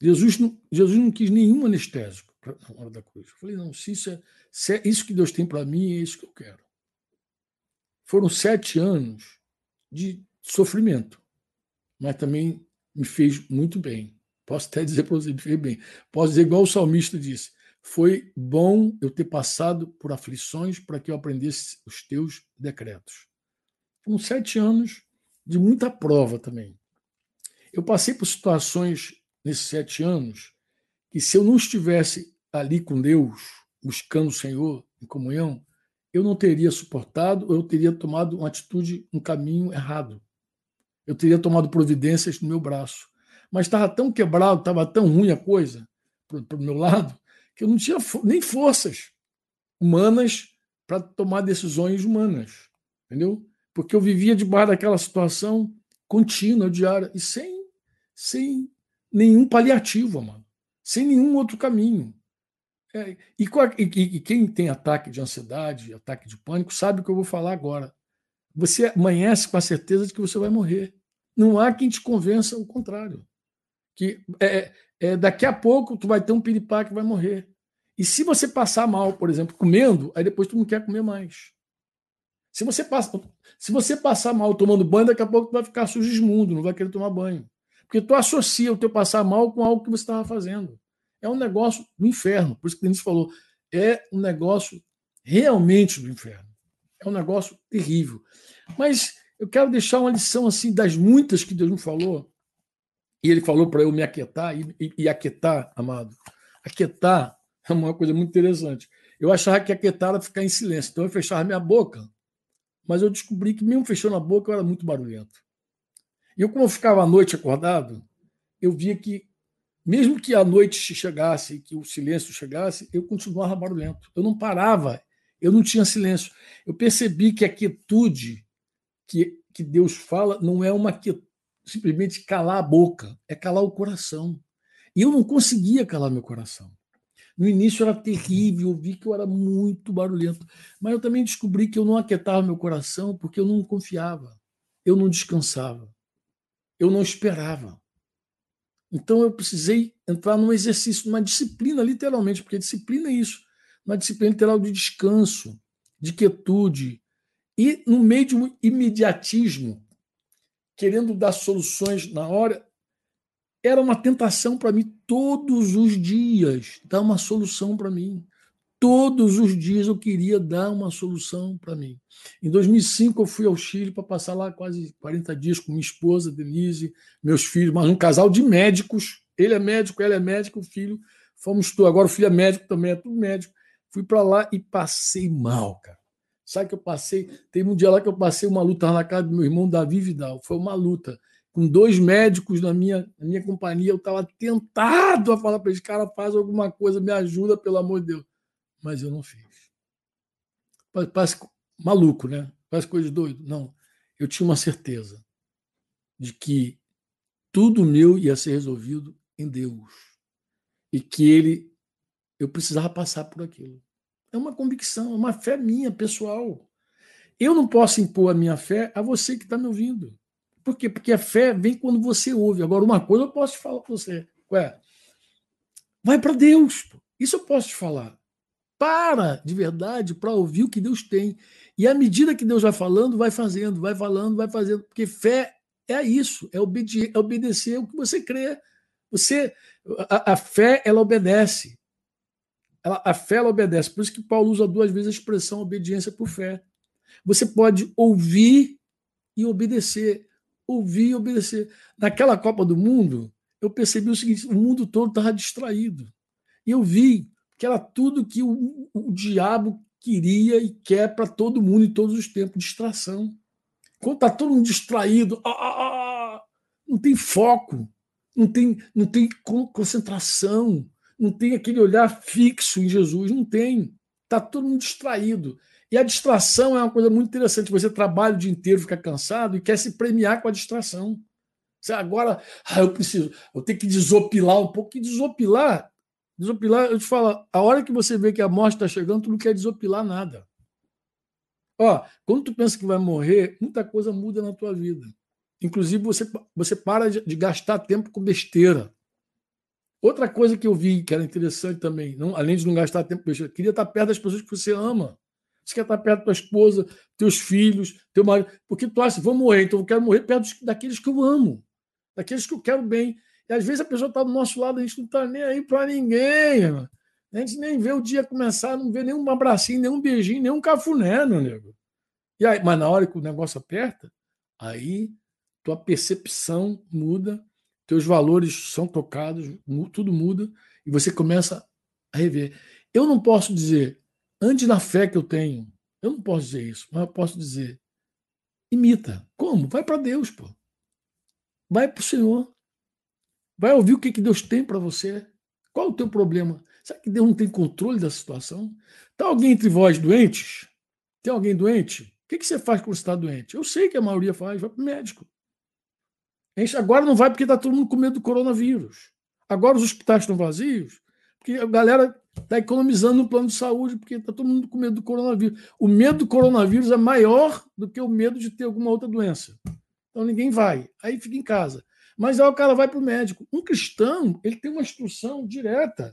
Jesus não, Jesus não quis nenhum anestésico na hora da cruz. Eu falei, não, se isso, é, se é isso que Deus tem para mim, é isso que eu quero. Foram sete anos de sofrimento, mas também me fez muito bem. Posso até dizer para você, fez bem. Posso dizer igual o salmista disse: Foi bom eu ter passado por aflições para que eu aprendesse os teus decretos. Foram sete anos de muita prova também. Eu passei por situações nesses sete anos que, se eu não estivesse ali com Deus, buscando o Senhor em comunhão, eu não teria suportado, eu teria tomado uma atitude, um caminho errado. Eu teria tomado providências no meu braço mas estava tão quebrado, estava tão ruim a coisa para o meu lado, que eu não tinha nem forças humanas para tomar decisões humanas, entendeu? Porque eu vivia debaixo daquela situação contínua, diária, e sem, sem nenhum paliativo, mano, sem nenhum outro caminho. É, e, e, e, quem tem ataque de ansiedade, ataque de pânico, sabe o que eu vou falar agora. Você amanhece com a certeza de que você vai morrer. Não há quem te convença o contrário que é, é, daqui a pouco tu vai ter um piripá que vai morrer. E se você passar mal, por exemplo, comendo, aí depois tu não quer comer mais. Se você, passa, se você passar mal tomando banho, daqui a pouco tu vai ficar sujo imundo, não vai querer tomar banho. Porque tu associa o teu passar mal com algo que você estava fazendo. É um negócio do inferno. Por isso que o Denis falou, é um negócio realmente do inferno. É um negócio terrível. Mas eu quero deixar uma lição assim das muitas que Deus me falou e ele falou para eu me aquietar, e, e, e aquietar, amado. Aquietar é uma coisa muito interessante. Eu achava que aquietar era ficar em silêncio, então eu fechava minha boca, mas eu descobri que mesmo fechando a boca eu era muito barulhento. E eu, como eu ficava à noite acordado, eu via que, mesmo que a noite chegasse, que o silêncio chegasse, eu continuava barulhento. Eu não parava, eu não tinha silêncio. Eu percebi que a quietude que, que Deus fala não é uma simplesmente calar a boca, é calar o coração. E eu não conseguia calar meu coração. No início era terrível, eu vi que eu era muito barulhento, mas eu também descobri que eu não aquietava meu coração porque eu não confiava. eu não descansava. Eu não esperava. Então eu precisei entrar num exercício, numa disciplina, literalmente, porque disciplina é isso, uma disciplina literal de descanso, de quietude, e no meio de um imediatismo, querendo dar soluções na hora, era uma tentação para mim todos os dias dar uma solução para mim. Todos os dias eu queria dar uma solução para mim. Em 2005 eu fui ao Chile para passar lá quase 40 dias com minha esposa, Denise, meus filhos, mas um casal de médicos. Ele é médico, ela é médica, o filho. Fomos tu, agora o filho é médico também, é tudo médico. Fui para lá e passei mal, cara. Sabe que eu passei? Tem um dia lá que eu passei uma luta na casa do meu irmão Davi Vidal. Foi uma luta. Com dois médicos na minha, na minha companhia, eu estava tentado a falar para eles, cara, faz alguma coisa, me ajuda, pelo amor de Deus mas eu não fiz. Parece maluco, né? Parece coisa de doido. Não. Eu tinha uma certeza de que tudo meu ia ser resolvido em Deus. E que ele eu precisava passar por aquilo. É uma convicção, é uma fé minha, pessoal. Eu não posso impor a minha fé a você que está me ouvindo. Por quê? Porque a fé vem quando você ouve. Agora, uma coisa eu posso te falar para você. Ué, vai para Deus. Isso eu posso te falar para de verdade para ouvir o que Deus tem. E à medida que Deus vai falando, vai fazendo, vai falando, vai fazendo. Porque fé é isso, é, obede é obedecer o que você crê. Você, a, a fé, ela obedece. Ela, a fé, ela obedece. Por isso que Paulo usa duas vezes a expressão obediência por fé. Você pode ouvir e obedecer. Ouvir e obedecer. Naquela Copa do Mundo, eu percebi o seguinte: o mundo todo estava distraído. E eu vi que era tudo que o, o diabo queria e quer para todo mundo em todos os tempos distração. Quando está todo mundo distraído, ah, ah, ah, não tem foco, não tem, não tem concentração, não tem aquele olhar fixo em Jesus, não tem. Está todo mundo distraído. E a distração é uma coisa muito interessante. Você trabalha o dia inteiro, fica cansado e quer se premiar com a distração. Você agora, ah, eu preciso, eu tenho que desopilar um pouco. E desopilar Desopilar, eu te falo, a hora que você vê que a morte está chegando, tu não quer desopilar nada. Ó, quando tu pensa que vai morrer, muita coisa muda na tua vida. Inclusive, você, você para de, de gastar tempo com besteira. Outra coisa que eu vi que era interessante também, não, além de não gastar tempo com besteira, queria estar perto das pessoas que você ama. Você quer estar perto da tua esposa, teus filhos, teu marido. Porque tu acha, vou morrer, então eu quero morrer perto daqueles que eu amo, daqueles que eu quero bem. E às vezes a pessoa está do nosso lado, a gente não está nem aí para ninguém. A gente nem vê o dia começar, não vê nenhum abracinho, nenhum beijinho, nenhum cafuné, meu nego. E aí, mas na hora que o negócio aperta, aí tua percepção muda, teus valores são tocados, tudo muda, e você começa a rever. Eu não posso dizer, ande na fé que eu tenho. Eu não posso dizer isso, mas eu posso dizer, imita. Como? Vai para Deus, pô. Vai para o Senhor. Vai ouvir o que, que Deus tem para você. Qual o teu problema? Será que Deus não tem controle da situação? Está alguém entre vós doentes? Tem alguém doente? O que, que você faz quando você está doente? Eu sei que a maioria faz, vai para o médico. Agora não vai porque está todo mundo com medo do coronavírus. Agora os hospitais estão vazios, porque a galera está economizando no plano de saúde, porque está todo mundo com medo do coronavírus. O medo do coronavírus é maior do que o medo de ter alguma outra doença. Então ninguém vai. Aí fica em casa. Mas aí o cara vai para o médico. Um cristão, ele tem uma instrução direta.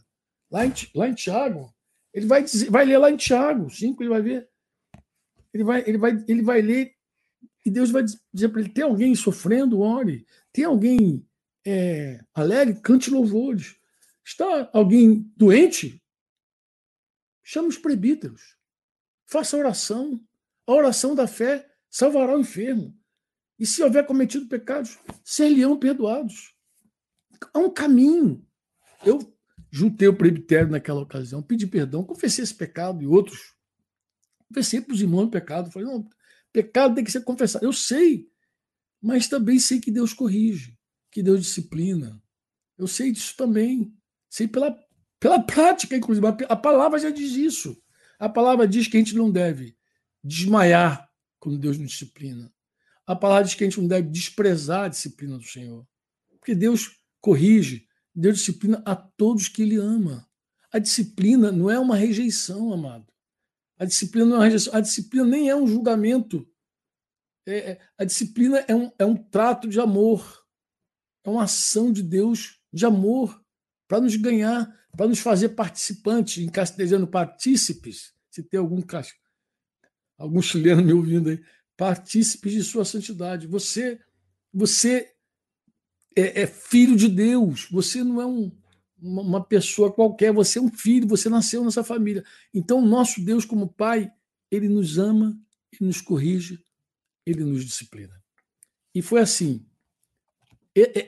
Lá em, lá em Tiago, ele vai, dizer, vai ler lá em Tiago 5, ele vai ver. Ele vai, ele vai, ele vai ler e Deus vai dizer para ele: tem alguém sofrendo, ore. Tem alguém é, alegre, cante louvores. Está alguém doente? Chama os presbíteros. Faça oração. A oração da fé salvará o enfermo. E se houver cometido pecados, ser-lhe-ão perdoados. Há um caminho. Eu juntei o presbitério naquela ocasião, pedi perdão, confessei esse pecado e outros. Confessei para os irmãos o pecado. Falei, não, pecado tem que ser confessado. Eu sei, mas também sei que Deus corrige, que Deus disciplina. Eu sei disso também. Sei pela, pela prática, inclusive. A palavra já diz isso. A palavra diz que a gente não deve desmaiar quando Deus nos disciplina. A palavra diz que a gente não deve desprezar a disciplina do Senhor. Porque Deus corrige, Deus disciplina a todos que Ele ama. A disciplina não é uma rejeição, amado. A disciplina não é uma rejeição. A disciplina nem é um julgamento. É, é, a disciplina é um, é um trato de amor, é uma ação de Deus de amor para nos ganhar, para nos fazer participantes, em castelhano, partícipes. Se tem algum, algum chileno me ouvindo aí, partícipes de sua santidade. Você, você é, é filho de Deus, você não é um, uma, uma pessoa qualquer, você é um filho, você nasceu nessa família. Então, nosso Deus, como Pai, ele nos ama, ele nos corrige, ele nos disciplina. E foi assim.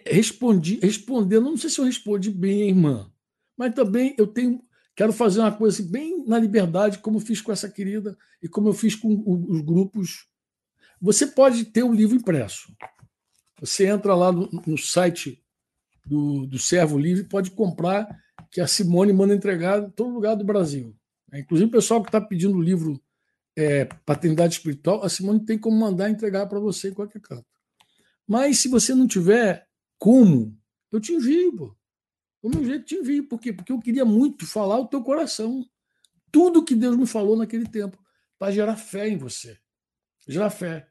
Respondi, respondendo, não sei se eu respondi bem, irmã, mas também eu tenho, quero fazer uma coisa assim, bem na liberdade, como fiz com essa querida e como eu fiz com os grupos. Você pode ter o um livro impresso. Você entra lá no, no site do, do Servo Livre, pode comprar, que a Simone manda entregar em todo lugar do Brasil. Inclusive o pessoal que está pedindo o livro é, Paternidade Espiritual, a Simone tem como mandar entregar para você em qualquer canto. Mas se você não tiver como, eu te envio, pô. Do meu jeito te envio. Por quê? Porque eu queria muito falar o teu coração. Tudo que Deus me falou naquele tempo, para gerar fé em você. Gerar fé.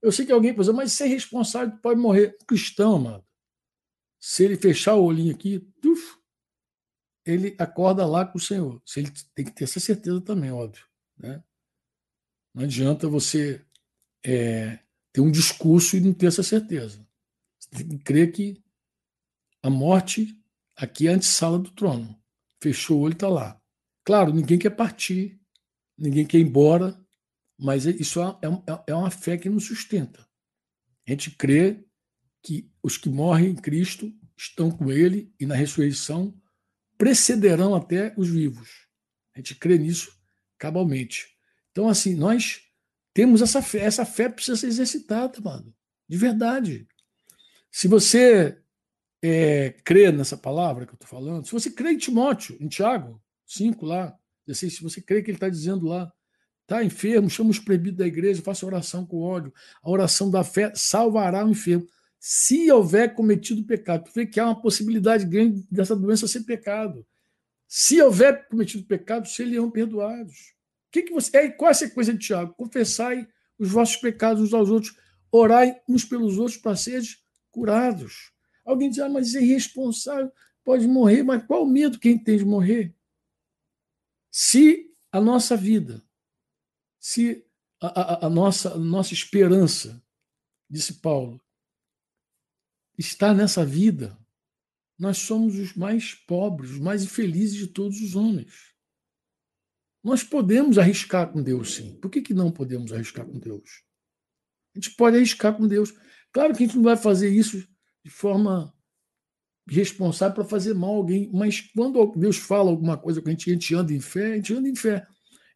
Eu sei que alguém dizer, mas ser responsável pode morrer. Cristão, amado. Se ele fechar o olhinho aqui, uf, ele acorda lá com o Senhor. Se ele tem que ter essa certeza também, óbvio. Né? Não adianta você é, ter um discurso e não ter essa certeza. Você tem que crer que a morte aqui é a antessala do trono. Fechou o olho está lá. Claro, ninguém quer partir, ninguém quer ir embora, mas isso é, é, é uma fé que nos sustenta. A gente crê que os que morrem em Cristo estão com Ele e na ressurreição precederão até os vivos. A gente crê nisso cabalmente. Então, assim, nós temos essa fé. Essa fé precisa ser exercitada, mano. De verdade. Se você é, crê nessa palavra que eu estou falando, se você crê em Timóteo, em Tiago 5 lá, 16, se você crê que ele está dizendo lá, está enfermo, chama os proibidos da igreja, faça oração com ódio. A oração da fé salvará o enfermo. Se houver cometido pecado, tu vê que há uma possibilidade grande dessa doença ser pecado. Se houver cometido pecado, seriam perdoados que, que você. Qual é a sequência de Tiago? Confessai os vossos pecados uns aos outros, orai uns pelos outros para serem curados. Alguém diz, ah, mas é irresponsável, pode morrer, mas qual o medo quem tem de morrer? Se a nossa vida, se a, a, a nossa, a nossa esperança, disse Paulo, está nessa vida, nós somos os mais pobres, os mais infelizes de todos os homens. Nós podemos arriscar com Deus, sim. Por que, que não podemos arriscar com Deus? A gente pode arriscar com Deus. Claro que a gente não vai fazer isso de forma responsável para fazer mal a alguém, mas quando Deus fala alguma coisa com a gente, a gente anda em fé, a gente anda em fé.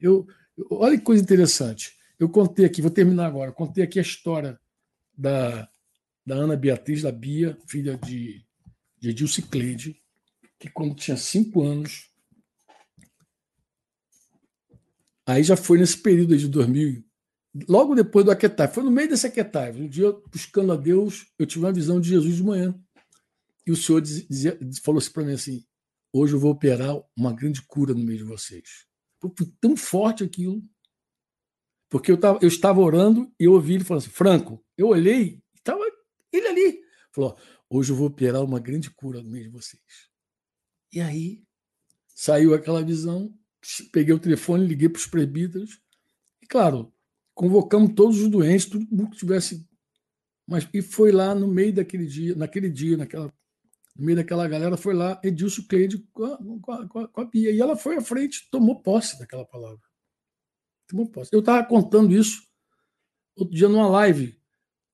Eu, olha que coisa interessante. Eu contei aqui, vou terminar agora, contei aqui a história da, da Ana Beatriz, da Bia, filha de, de Edilce Cleide, que quando tinha cinco anos, Aí já foi nesse período de 2000, logo depois do Aquetai, foi no meio desse Aquetai. Um dia, buscando a Deus, eu tive uma visão de Jesus de manhã. E o Senhor dizia, falou assim para mim assim: hoje eu vou operar uma grande cura no meio de vocês. Foi tão forte aquilo. Porque eu, tava, eu estava orando e eu ouvi ele falando assim: Franco, eu olhei, estava ele ali. Falou: hoje eu vou operar uma grande cura no meio de vocês. E aí saiu aquela visão, peguei o telefone, liguei para os presbíteros, e claro, convocamos todos os doentes, tudo que tivesse. Mas, e foi lá no meio daquele dia, naquele dia, naquela, no meio daquela galera, foi lá Edilson Cleide com a, com, a, com a Bia. E ela foi à frente, tomou posse daquela palavra. Tomou posse. Eu estava contando isso outro dia numa live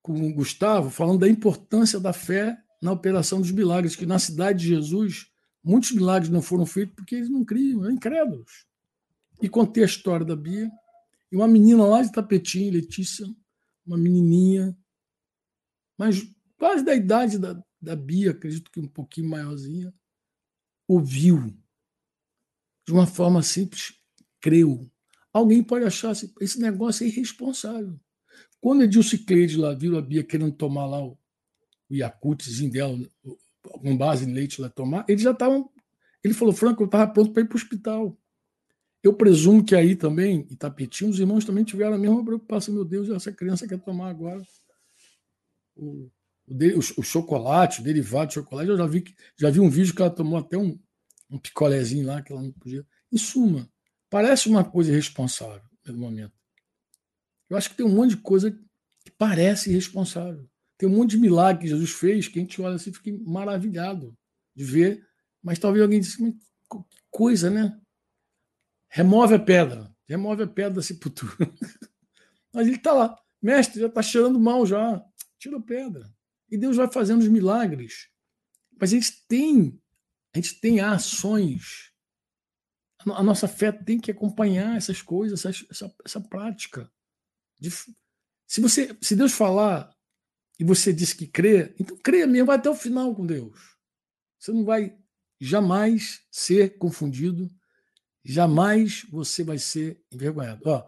com o Gustavo, falando da importância da fé na operação dos milagres, que na cidade de Jesus Muitos milagres não foram feitos porque eles não criam, eram incrédulos. E contei a história da Bia. E uma menina lá de Tapetim, Letícia, uma menininha, mas quase da idade da, da Bia, acredito que um pouquinho maiorzinha, ouviu de uma forma simples, creu. Alguém pode achar assim, esse negócio é irresponsável. Quando Edilson Cleide lá viu a Bia querendo tomar lá o, o Yakutzinho dela, com base em leite lá tomar, eles já estavam. Ele falou, Franco, eu estava pronto para ir para o hospital. Eu presumo que aí também, em Tapetinho, os irmãos também tiveram a mesma preocupação. Meu Deus, essa criança quer tomar agora o, o, o, o chocolate, o derivado de chocolate. Eu já vi, já vi um vídeo que ela tomou até um, um picolézinho lá que ela não podia. Em suma, parece uma coisa irresponsável no momento. Eu acho que tem um monte de coisa que parece irresponsável. Tem um monte de milagre que Jesus fez que a gente olha assim e fica maravilhado de ver. Mas talvez alguém disse, que coisa, né? Remove a pedra. Remove a pedra da sepultura. Mas ele está lá. Mestre, já está cheirando mal já. Tira a pedra. E Deus vai fazendo os milagres. Mas a gente tem, a gente tem ações. A nossa fé tem que acompanhar essas coisas, essa, essa, essa prática. De, se você, se Deus falar e você diz que crê, então crê mesmo, vai até o final com Deus. Você não vai jamais ser confundido, jamais você vai ser envergonhado. Ó,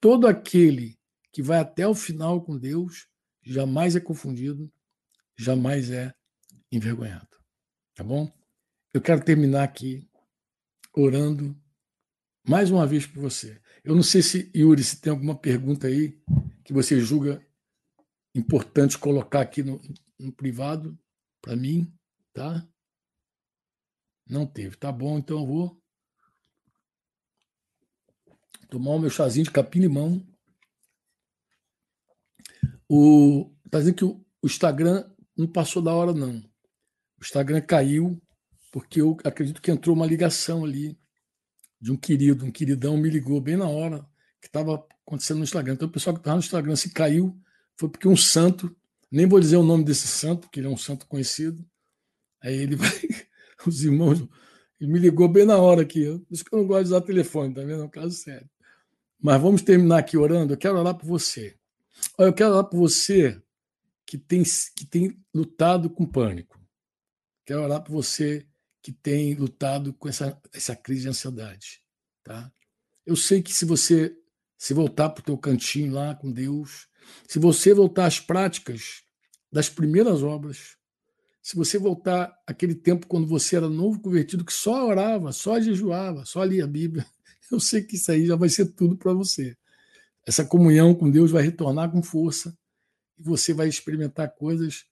todo aquele que vai até o final com Deus jamais é confundido, jamais é envergonhado. Tá bom? Eu quero terminar aqui orando mais uma vez por você. Eu não sei se, Yuri, se tem alguma pergunta aí que você julga importante colocar aqui no, no privado para mim, tá? Não teve. Tá bom, então eu vou tomar o meu chazinho de capim-limão. O, tá dizendo que o, o Instagram não passou da hora, não. O Instagram caiu porque eu acredito que entrou uma ligação ali de um querido, um queridão me ligou bem na hora que estava acontecendo no Instagram. Então o pessoal que estava no Instagram se caiu foi porque um santo, nem vou dizer o nome desse santo, porque ele é um santo conhecido, aí ele vai, os irmãos, ele me ligou bem na hora aqui, por isso que eu não gosto de usar telefone, tá vendo? É um caso sério. Mas vamos terminar aqui orando. Eu quero orar por você. Eu quero orar por você que tem, que tem lutado com pânico. Quero orar por você que tem lutado com essa, essa crise de ansiedade. Tá? Eu sei que se você se voltar para o teu cantinho lá com Deus, se você voltar às práticas das primeiras obras, se você voltar àquele tempo quando você era novo convertido, que só orava, só jejuava, só lia a Bíblia, eu sei que isso aí já vai ser tudo para você. Essa comunhão com Deus vai retornar com força e você vai experimentar coisas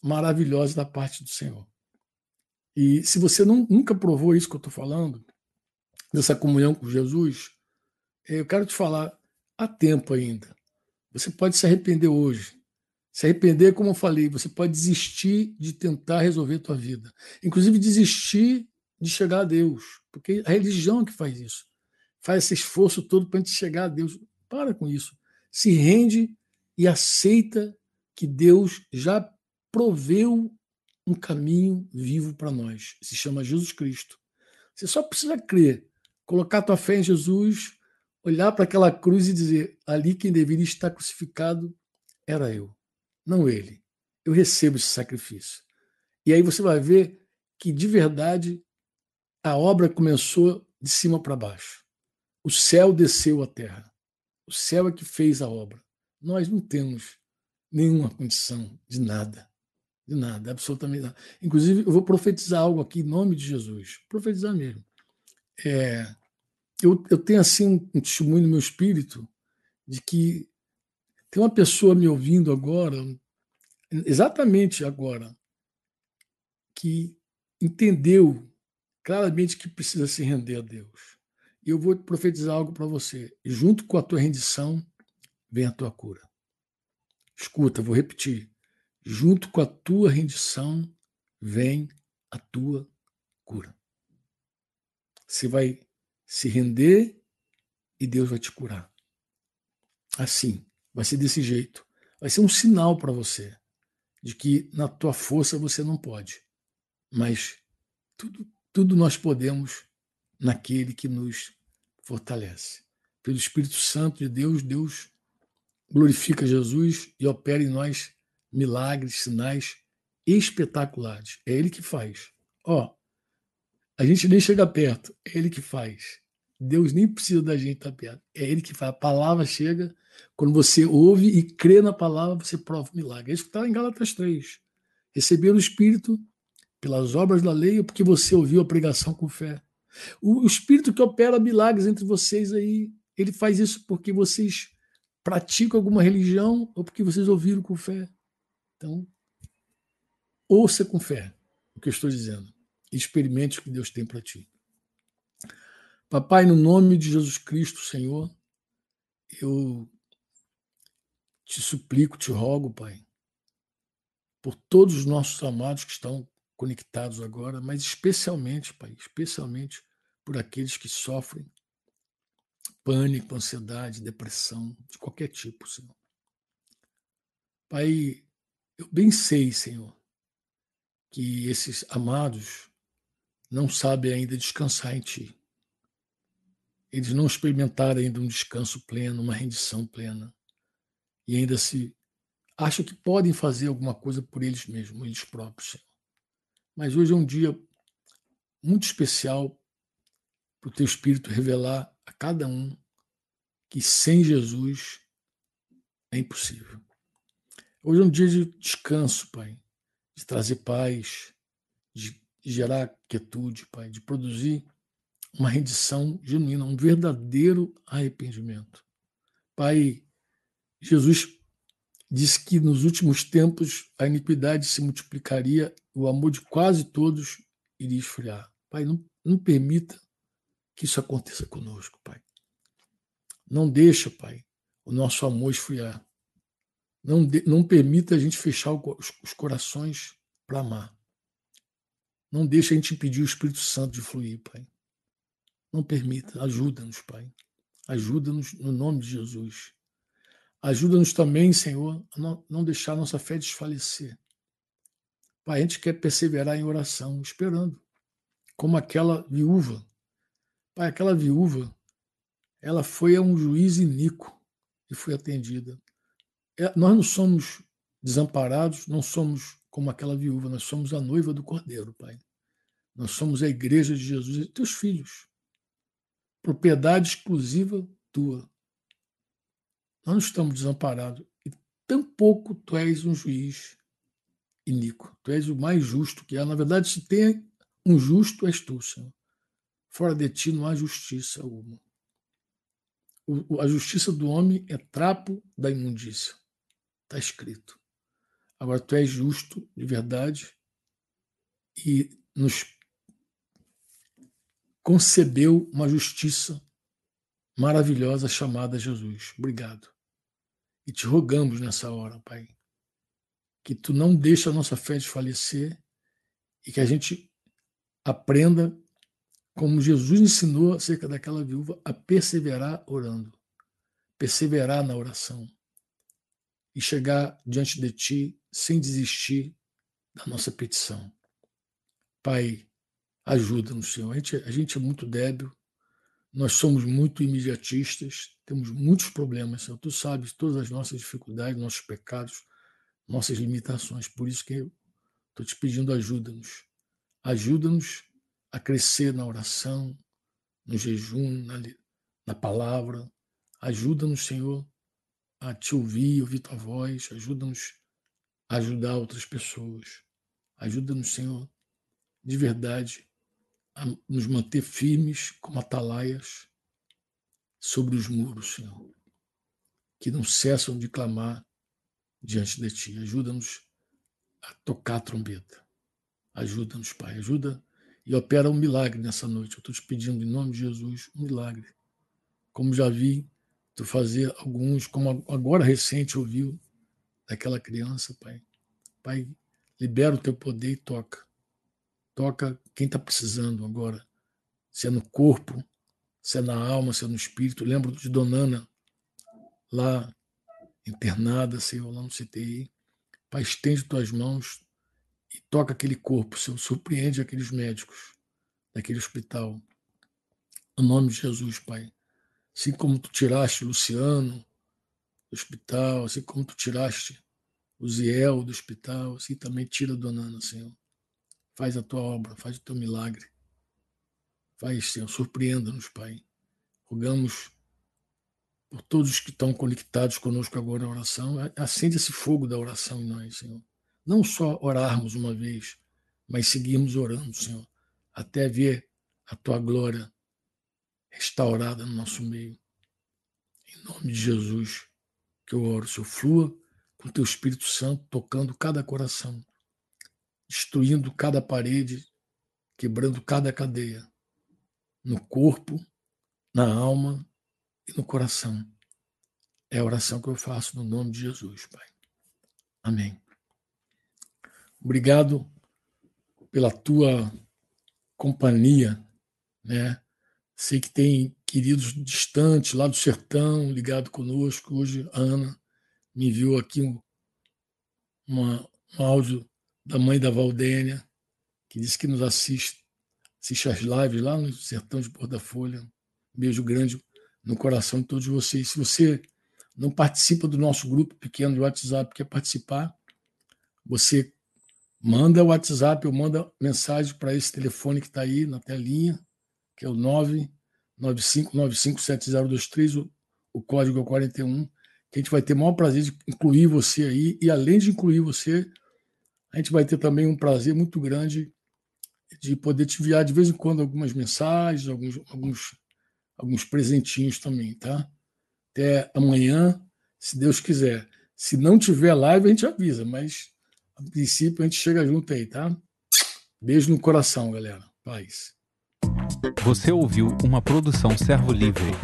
maravilhosas da parte do Senhor. E se você não, nunca provou isso que eu estou falando, dessa comunhão com Jesus, eu quero te falar, há tempo ainda. Você pode se arrepender hoje. Se arrepender, como eu falei, você pode desistir de tentar resolver a tua vida. Inclusive desistir de chegar a Deus, porque a religião é que faz isso faz esse esforço todo para a gente chegar a Deus. Para com isso. Se rende e aceita que Deus já proveu um caminho vivo para nós. Se chama Jesus Cristo. Você só precisa crer, colocar tua fé em Jesus, olhar para aquela cruz e dizer: ali quem deveria estar crucificado era eu, não ele. Eu recebo esse sacrifício. E aí você vai ver que de verdade a obra começou de cima para baixo. O céu desceu à terra. O céu é que fez a obra. Nós não temos nenhuma condição de nada. De nada, absolutamente nada. Inclusive, eu vou profetizar algo aqui em nome de Jesus. Profetizar mesmo. É, eu, eu tenho assim um, um testemunho no meu espírito de que tem uma pessoa me ouvindo agora, exatamente agora, que entendeu claramente que precisa se render a Deus e eu vou profetizar algo para você. E junto com a tua rendição, vem a tua cura. Escuta, vou repetir. Junto com a tua rendição, vem a tua cura. Você vai se render e Deus vai te curar. Assim, vai ser desse jeito. Vai ser um sinal para você de que na tua força você não pode. Mas tudo, tudo nós podemos naquele que nos fortalece. Pelo Espírito Santo de Deus, Deus glorifica Jesus e opera em nós milagres, sinais espetaculares. É Ele que faz. Ó, a gente nem chega perto, é Ele que faz. Deus nem precisa da gente estar perto. É Ele que faz. A palavra chega, quando você ouve e crê na palavra, você prova o milagre. É isso que está em Gálatas 3. Receber o Espírito pelas obras da lei ou porque você ouviu a pregação com fé. O, o Espírito que opera milagres entre vocês aí, ele faz isso porque vocês praticam alguma religião ou porque vocês ouviram com fé. Então, ouça com fé o que eu estou dizendo. Experimente o que Deus tem para ti. Papai, no nome de Jesus Cristo, Senhor, eu te suplico, te rogo, Pai, por todos os nossos amados que estão conectados agora, mas especialmente, Pai, especialmente por aqueles que sofrem pânico, ansiedade, depressão, de qualquer tipo, Senhor. Pai, eu bem sei, Senhor, que esses amados não sabem ainda descansar em Ti. Eles não experimentaram ainda um descanso pleno, uma rendição plena. E ainda se acham que podem fazer alguma coisa por eles mesmos, eles próprios. Mas hoje é um dia muito especial para o Teu Espírito revelar a cada um que sem Jesus é impossível. Hoje é um dia de descanso, Pai, de trazer paz, de gerar quietude, Pai, de produzir uma rendição genuína, um verdadeiro arrependimento. Pai, Jesus disse que nos últimos tempos a iniquidade se multiplicaria, o amor de quase todos iria esfriar. Pai, não, não permita que isso aconteça conosco, Pai. Não deixa, Pai, o nosso amor esfriar. Não, de, não permita a gente fechar os corações para amar. Não deixa a gente impedir o Espírito Santo de fluir, Pai. Não permita. Ajuda-nos, Pai. Ajuda-nos no nome de Jesus. Ajuda-nos também, Senhor, a não, não deixar a nossa fé desfalecer. Pai, a gente quer perseverar em oração, esperando, como aquela viúva Pai, aquela viúva, ela foi a um juiz iníquo e foi atendida. É, nós não somos desamparados, não somos como aquela viúva, nós somos a noiva do Cordeiro, Pai. Nós somos a igreja de Jesus e teus filhos. Propriedade exclusiva tua. Nós não estamos desamparados. E tampouco tu és um juiz iníquo. Tu és o mais justo que há. Na verdade, se tem um justo, és tu, Senhor. Fora de ti não há justiça alguma. A justiça do homem é trapo da imundícia. Está escrito. Agora, tu és justo de verdade e nos concebeu uma justiça maravilhosa chamada Jesus. Obrigado. E te rogamos nessa hora, Pai, que tu não deixe a nossa fé desfalecer e que a gente aprenda como Jesus ensinou acerca daquela viúva, a perseverar orando, perseverar na oração e chegar diante de Ti sem desistir da nossa petição. Pai, ajuda-nos, Senhor. A gente, a gente é muito débil, nós somos muito imediatistas, temos muitos problemas, Senhor. Tu sabes todas as nossas dificuldades, nossos pecados, nossas limitações. Por isso que eu estou te pedindo ajuda-nos. Ajuda-nos a crescer na oração, no jejum, na, na palavra. Ajuda-nos, Senhor, a te ouvir, ouvir tua voz. Ajuda-nos a ajudar outras pessoas. Ajuda-nos, Senhor, de verdade, a nos manter firmes como atalaias sobre os muros, Senhor, que não cessam de clamar diante de Ti. Ajuda-nos a tocar a trombeta. Ajuda-nos, Pai. Ajuda e opera um milagre nessa noite. Eu estou te pedindo, em nome de Jesus, um milagre. Como já vi tu fazer alguns, como agora recente ouviu daquela criança, Pai. Pai, libera o teu poder e toca. Toca quem está precisando agora. Se é no corpo, se é na alma, se é no espírito. Lembro de Donana, lá internada, Senhor, lá no CTI. Pai, estende tuas mãos, e toca aquele corpo, Senhor, surpreende aqueles médicos daquele hospital. No nome de Jesus, Pai. Assim como tu tiraste Luciano do hospital, assim como tu tiraste o Ziel do hospital, assim também tira a Dona Ana, Senhor. Faz a tua obra, faz o teu milagre. Faz, Senhor, surpreenda-nos, Pai. Rogamos por todos que estão conectados conosco agora na oração, acende esse fogo da oração em nós, Senhor não só orarmos uma vez, mas seguirmos orando, Senhor, até ver a tua glória restaurada no nosso meio. Em nome de Jesus, que eu oro, Senhor, flua com teu Espírito Santo tocando cada coração, destruindo cada parede, quebrando cada cadeia, no corpo, na alma e no coração. É a oração que eu faço no nome de Jesus, Pai. Amém. Obrigado pela tua companhia, né? Sei que tem queridos distantes lá do sertão ligado conosco. Hoje a Ana me enviou aqui um, uma, um áudio da mãe da Valdênia, que disse que nos assiste, assiste as lives lá no sertão de Porta Folha. Um beijo grande no coração de todos vocês. Se você não participa do nosso grupo pequeno de WhatsApp, quer participar, você manda o WhatsApp ou manda mensagem para esse telefone que está aí na telinha, que é o 995957023, o, o código é 41, que a gente vai ter o maior prazer de incluir você aí, e além de incluir você, a gente vai ter também um prazer muito grande de poder te enviar de vez em quando algumas mensagens, alguns, alguns, alguns presentinhos também, tá? Até amanhã, se Deus quiser. Se não tiver live, a gente avisa, mas a princípio a gente chega junto aí, tá? Beijo no coração, galera. Paz. Você ouviu uma produção Servo Livre.